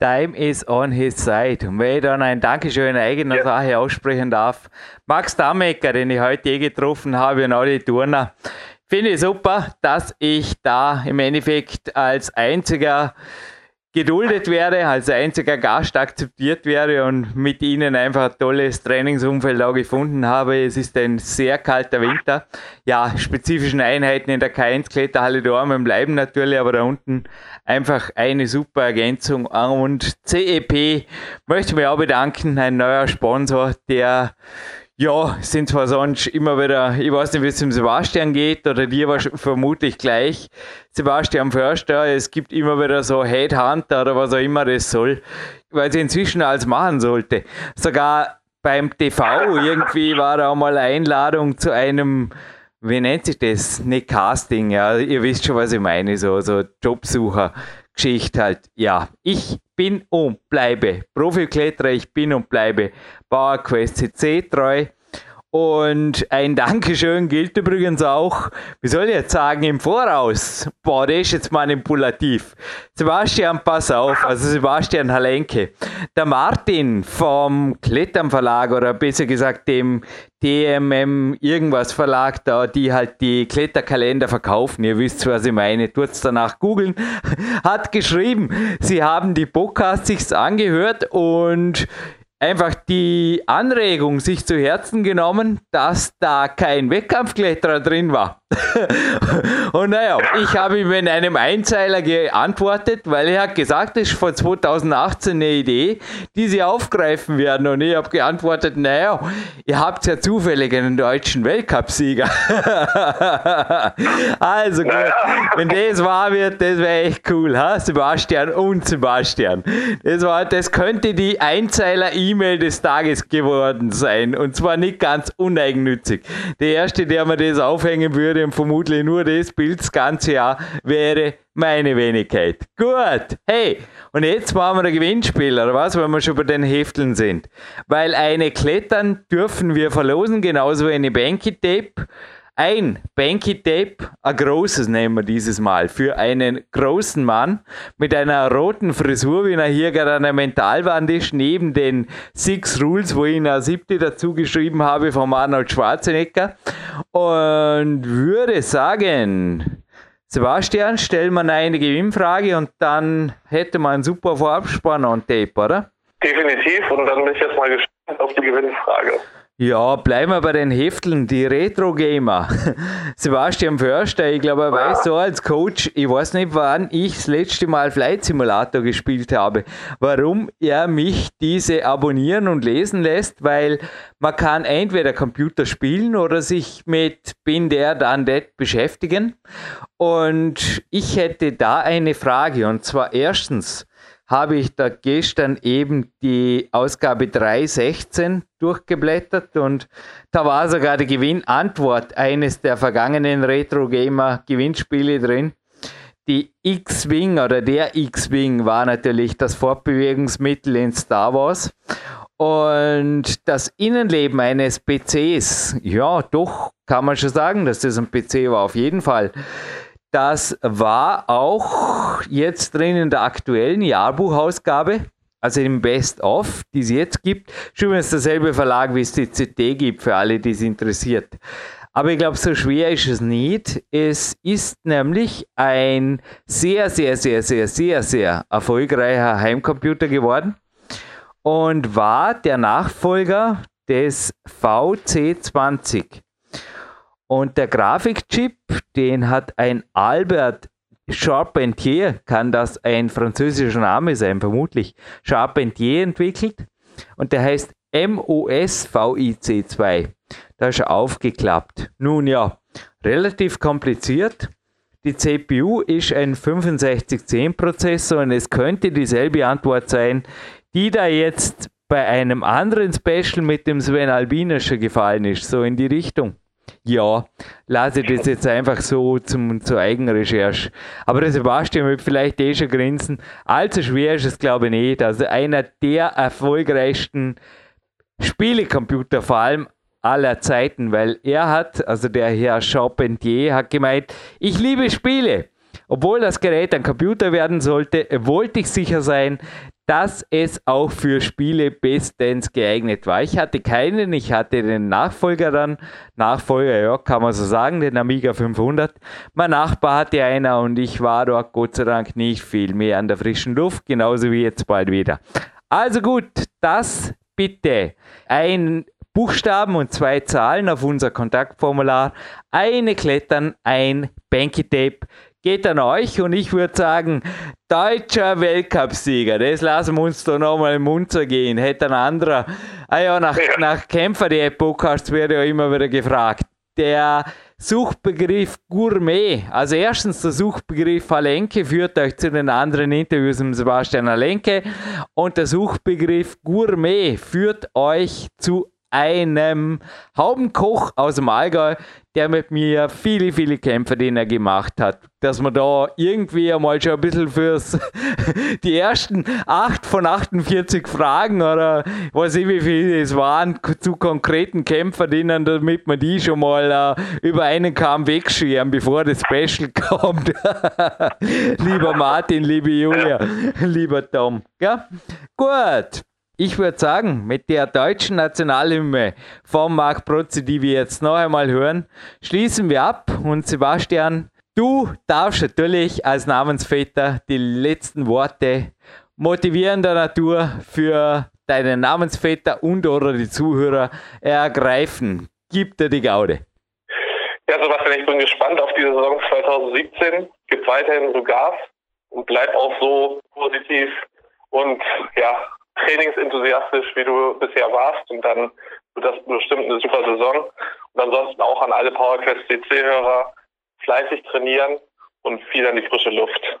Time is on his side. Und wenn ich dann ein Dankeschön in eigener ja. Sache aussprechen darf, Max Damecker, den ich heute je getroffen habe, und alle Turner, finde ich super, dass ich da im Endeffekt als einziger geduldet wäre, als einziger Gast akzeptiert wäre und mit ihnen einfach ein tolles Trainingsumfeld auch gefunden habe. Es ist ein sehr kalter Winter. Ja, spezifischen Einheiten in der K1 Kletterhalle Dormen bleiben natürlich, aber da unten einfach eine super Ergänzung. Und CEP möchte mich auch bedanken, ein neuer Sponsor, der ja, sind zwar sonst immer wieder, ich weiß nicht, wie es dem Sebastian geht oder dir war vermutlich gleich. Sebastian Förster, es gibt immer wieder so Headhunter oder was auch immer das soll, weil sie inzwischen alles machen sollte. Sogar beim TV irgendwie war da mal Einladung zu einem, wie nennt sich das? Nicht Casting, ja, ihr wisst schon, was ich meine, so, so Jobsucher. Geschichte halt. Ja, ich bin und bleibe Profikletterer, ich bin und bleibe PowerQuest CC treu. Und ein Dankeschön gilt übrigens auch, wie soll ich jetzt sagen, im Voraus. Boah, das ist jetzt manipulativ. Sebastian, pass auf, also Sebastian Halenke. Der Martin vom Klettern Verlag oder besser gesagt dem DMM irgendwas Verlag da, die halt die Kletterkalender verkaufen. Ihr wisst, was ich meine. Tut's danach googeln. Hat geschrieben, sie haben die Podcasts sich angehört und einfach die Anregung sich zu Herzen genommen, dass da kein Wettkampfkletterer drin war. und naja, ich habe ihm in einem Einzeiler geantwortet, weil er hat gesagt, das ist von 2018 eine Idee, die sie aufgreifen werden. Und ich habe geantwortet, naja, ihr habt ja zufällig einen deutschen Weltcupsieger. also gut, wenn das wahr wird, das wäre echt cool, ha? Sebastian und Sebastian. Das, war, das könnte die Einzeiler-E-Mail des Tages geworden sein. Und zwar nicht ganz uneigennützig. Der erste, der mir das aufhängen würde, und vermutlich nur das Bild das ganze Jahr wäre meine Wenigkeit. Gut, hey, und jetzt machen wir ein Gewinnspiel, oder was, wenn wir schon bei den Hefteln sind. Weil eine Klettern dürfen wir verlosen, genauso wie eine Banky Tape. Ein Banky Tape, ein großes nehmen wir dieses Mal, für einen großen Mann mit einer roten Frisur, wie er hier gerade an der Mentalwand ist, neben den Six Rules, wo ich eine siebte dazu geschrieben habe vom Arnold Schwarzenegger. Und würde sagen, Sebastian, stell mal eine Gewinnfrage und dann hätte man einen super Vorabspann on Tape, oder? Definitiv, und dann bin ich jetzt mal gespannt auf die Gewinnfrage. Ja, bleiben wir bei den Hefteln, die Retro-Gamer. Sebastian Förster, ich glaube, er weiß so als Coach, ich weiß nicht, wann ich das letzte Mal Flight Simulator gespielt habe, warum er mich diese abonnieren und lesen lässt, weil man kann entweder Computer spielen oder sich mit Bin der, dann det beschäftigen. Und ich hätte da eine Frage, und zwar erstens, habe ich da gestern eben die Ausgabe 316 durchgeblättert und da war sogar die Gewinnantwort eines der vergangenen Retro Gamer Gewinnspiele drin. Die X-Wing oder der X-Wing war natürlich das Fortbewegungsmittel in Star Wars. Und das Innenleben eines PCs, ja, doch kann man schon sagen, dass das ein PC war, auf jeden Fall. Das war auch jetzt drin in der aktuellen Jahrbuchausgabe, also im Best-of, die es jetzt gibt. Schon ist derselbe Verlag, wie es die CD gibt, für alle, die es interessiert. Aber ich glaube, so schwer ist es nicht. Es ist nämlich ein sehr, sehr, sehr, sehr, sehr, sehr erfolgreicher Heimcomputer geworden und war der Nachfolger des VC20. Und der Grafikchip, den hat ein Albert Charpentier kann das ein französischer Name sein, vermutlich. Charpentier entwickelt und der heißt MOSVIC2. Da ist er aufgeklappt. Nun ja, relativ kompliziert. Die CPU ist ein 6510-Prozessor und es könnte dieselbe Antwort sein, die da jetzt bei einem anderen Special mit dem Sven Albiner schon gefallen ist, so in die Richtung. Ja, lasse ich das jetzt einfach so zum, zur Eigenrecherche. Aber der Sebastian wird vielleicht eh schon grinsen. Allzu schwer ist es, glaube ich, nicht. Also einer der erfolgreichsten Spielecomputer vor allem aller Zeiten, weil er hat, also der Herr Charpentier hat gemeint, ich liebe Spiele. Obwohl das Gerät ein Computer werden sollte, wollte ich sicher sein, dass es auch für Spiele bestens geeignet war. Ich hatte keinen, ich hatte den Nachfolger dann, Nachfolger, ja, kann man so sagen, den Amiga 500. Mein Nachbar hatte einer und ich war dort Gott sei Dank nicht viel mehr an der frischen Luft, genauso wie jetzt bald wieder. Also gut, das bitte. Ein Buchstaben und zwei Zahlen auf unser Kontaktformular, eine klettern, ein Banky Tape geht an euch und ich würde sagen, deutscher Weltcupsieger, das lassen wir uns da nochmal im Mund zergehen. Hätte ein anderer, ah ja, nach, ja. nach Kämpfer die Podcasts werde ja immer wieder gefragt. Der Suchbegriff Gourmet, also erstens der Suchbegriff Alenke führt euch zu den anderen Interviews mit Sebastian Alenke und der Suchbegriff Gourmet führt euch zu einem Haubenkoch aus dem Allgäu, der mit mir viele, viele Kämpfe, den er gemacht hat. Dass man da irgendwie einmal schon ein bisschen fürs die ersten 8 von 48 Fragen oder weiß ich wie viele es waren zu konkreten Kämpferinnen, damit man die schon mal äh, über einen Kamm wegscheren, bevor das Special kommt. lieber Martin, liebe Julia, lieber Tom. Ja? Gut. Ich würde sagen, mit der deutschen Nationalhymne von Marc Protze, die wir jetzt noch einmal hören, schließen wir ab. Und Sebastian, du darfst natürlich als Namensväter die letzten Worte motivierender Natur für deinen Namensväter und oder die Zuhörer ergreifen. Gib dir die Gaude. Ja, Sebastian, ich bin gespannt auf die Saison 2017. Gibt weiterhin so Gas und bleib auch so positiv und ja, trainingsenthusiastisch, wie du bisher warst. Und dann wird das bestimmt eine super Saison. Und ansonsten auch an alle PowerQuest CC-Hörer fleißig trainieren und viel an die frische Luft.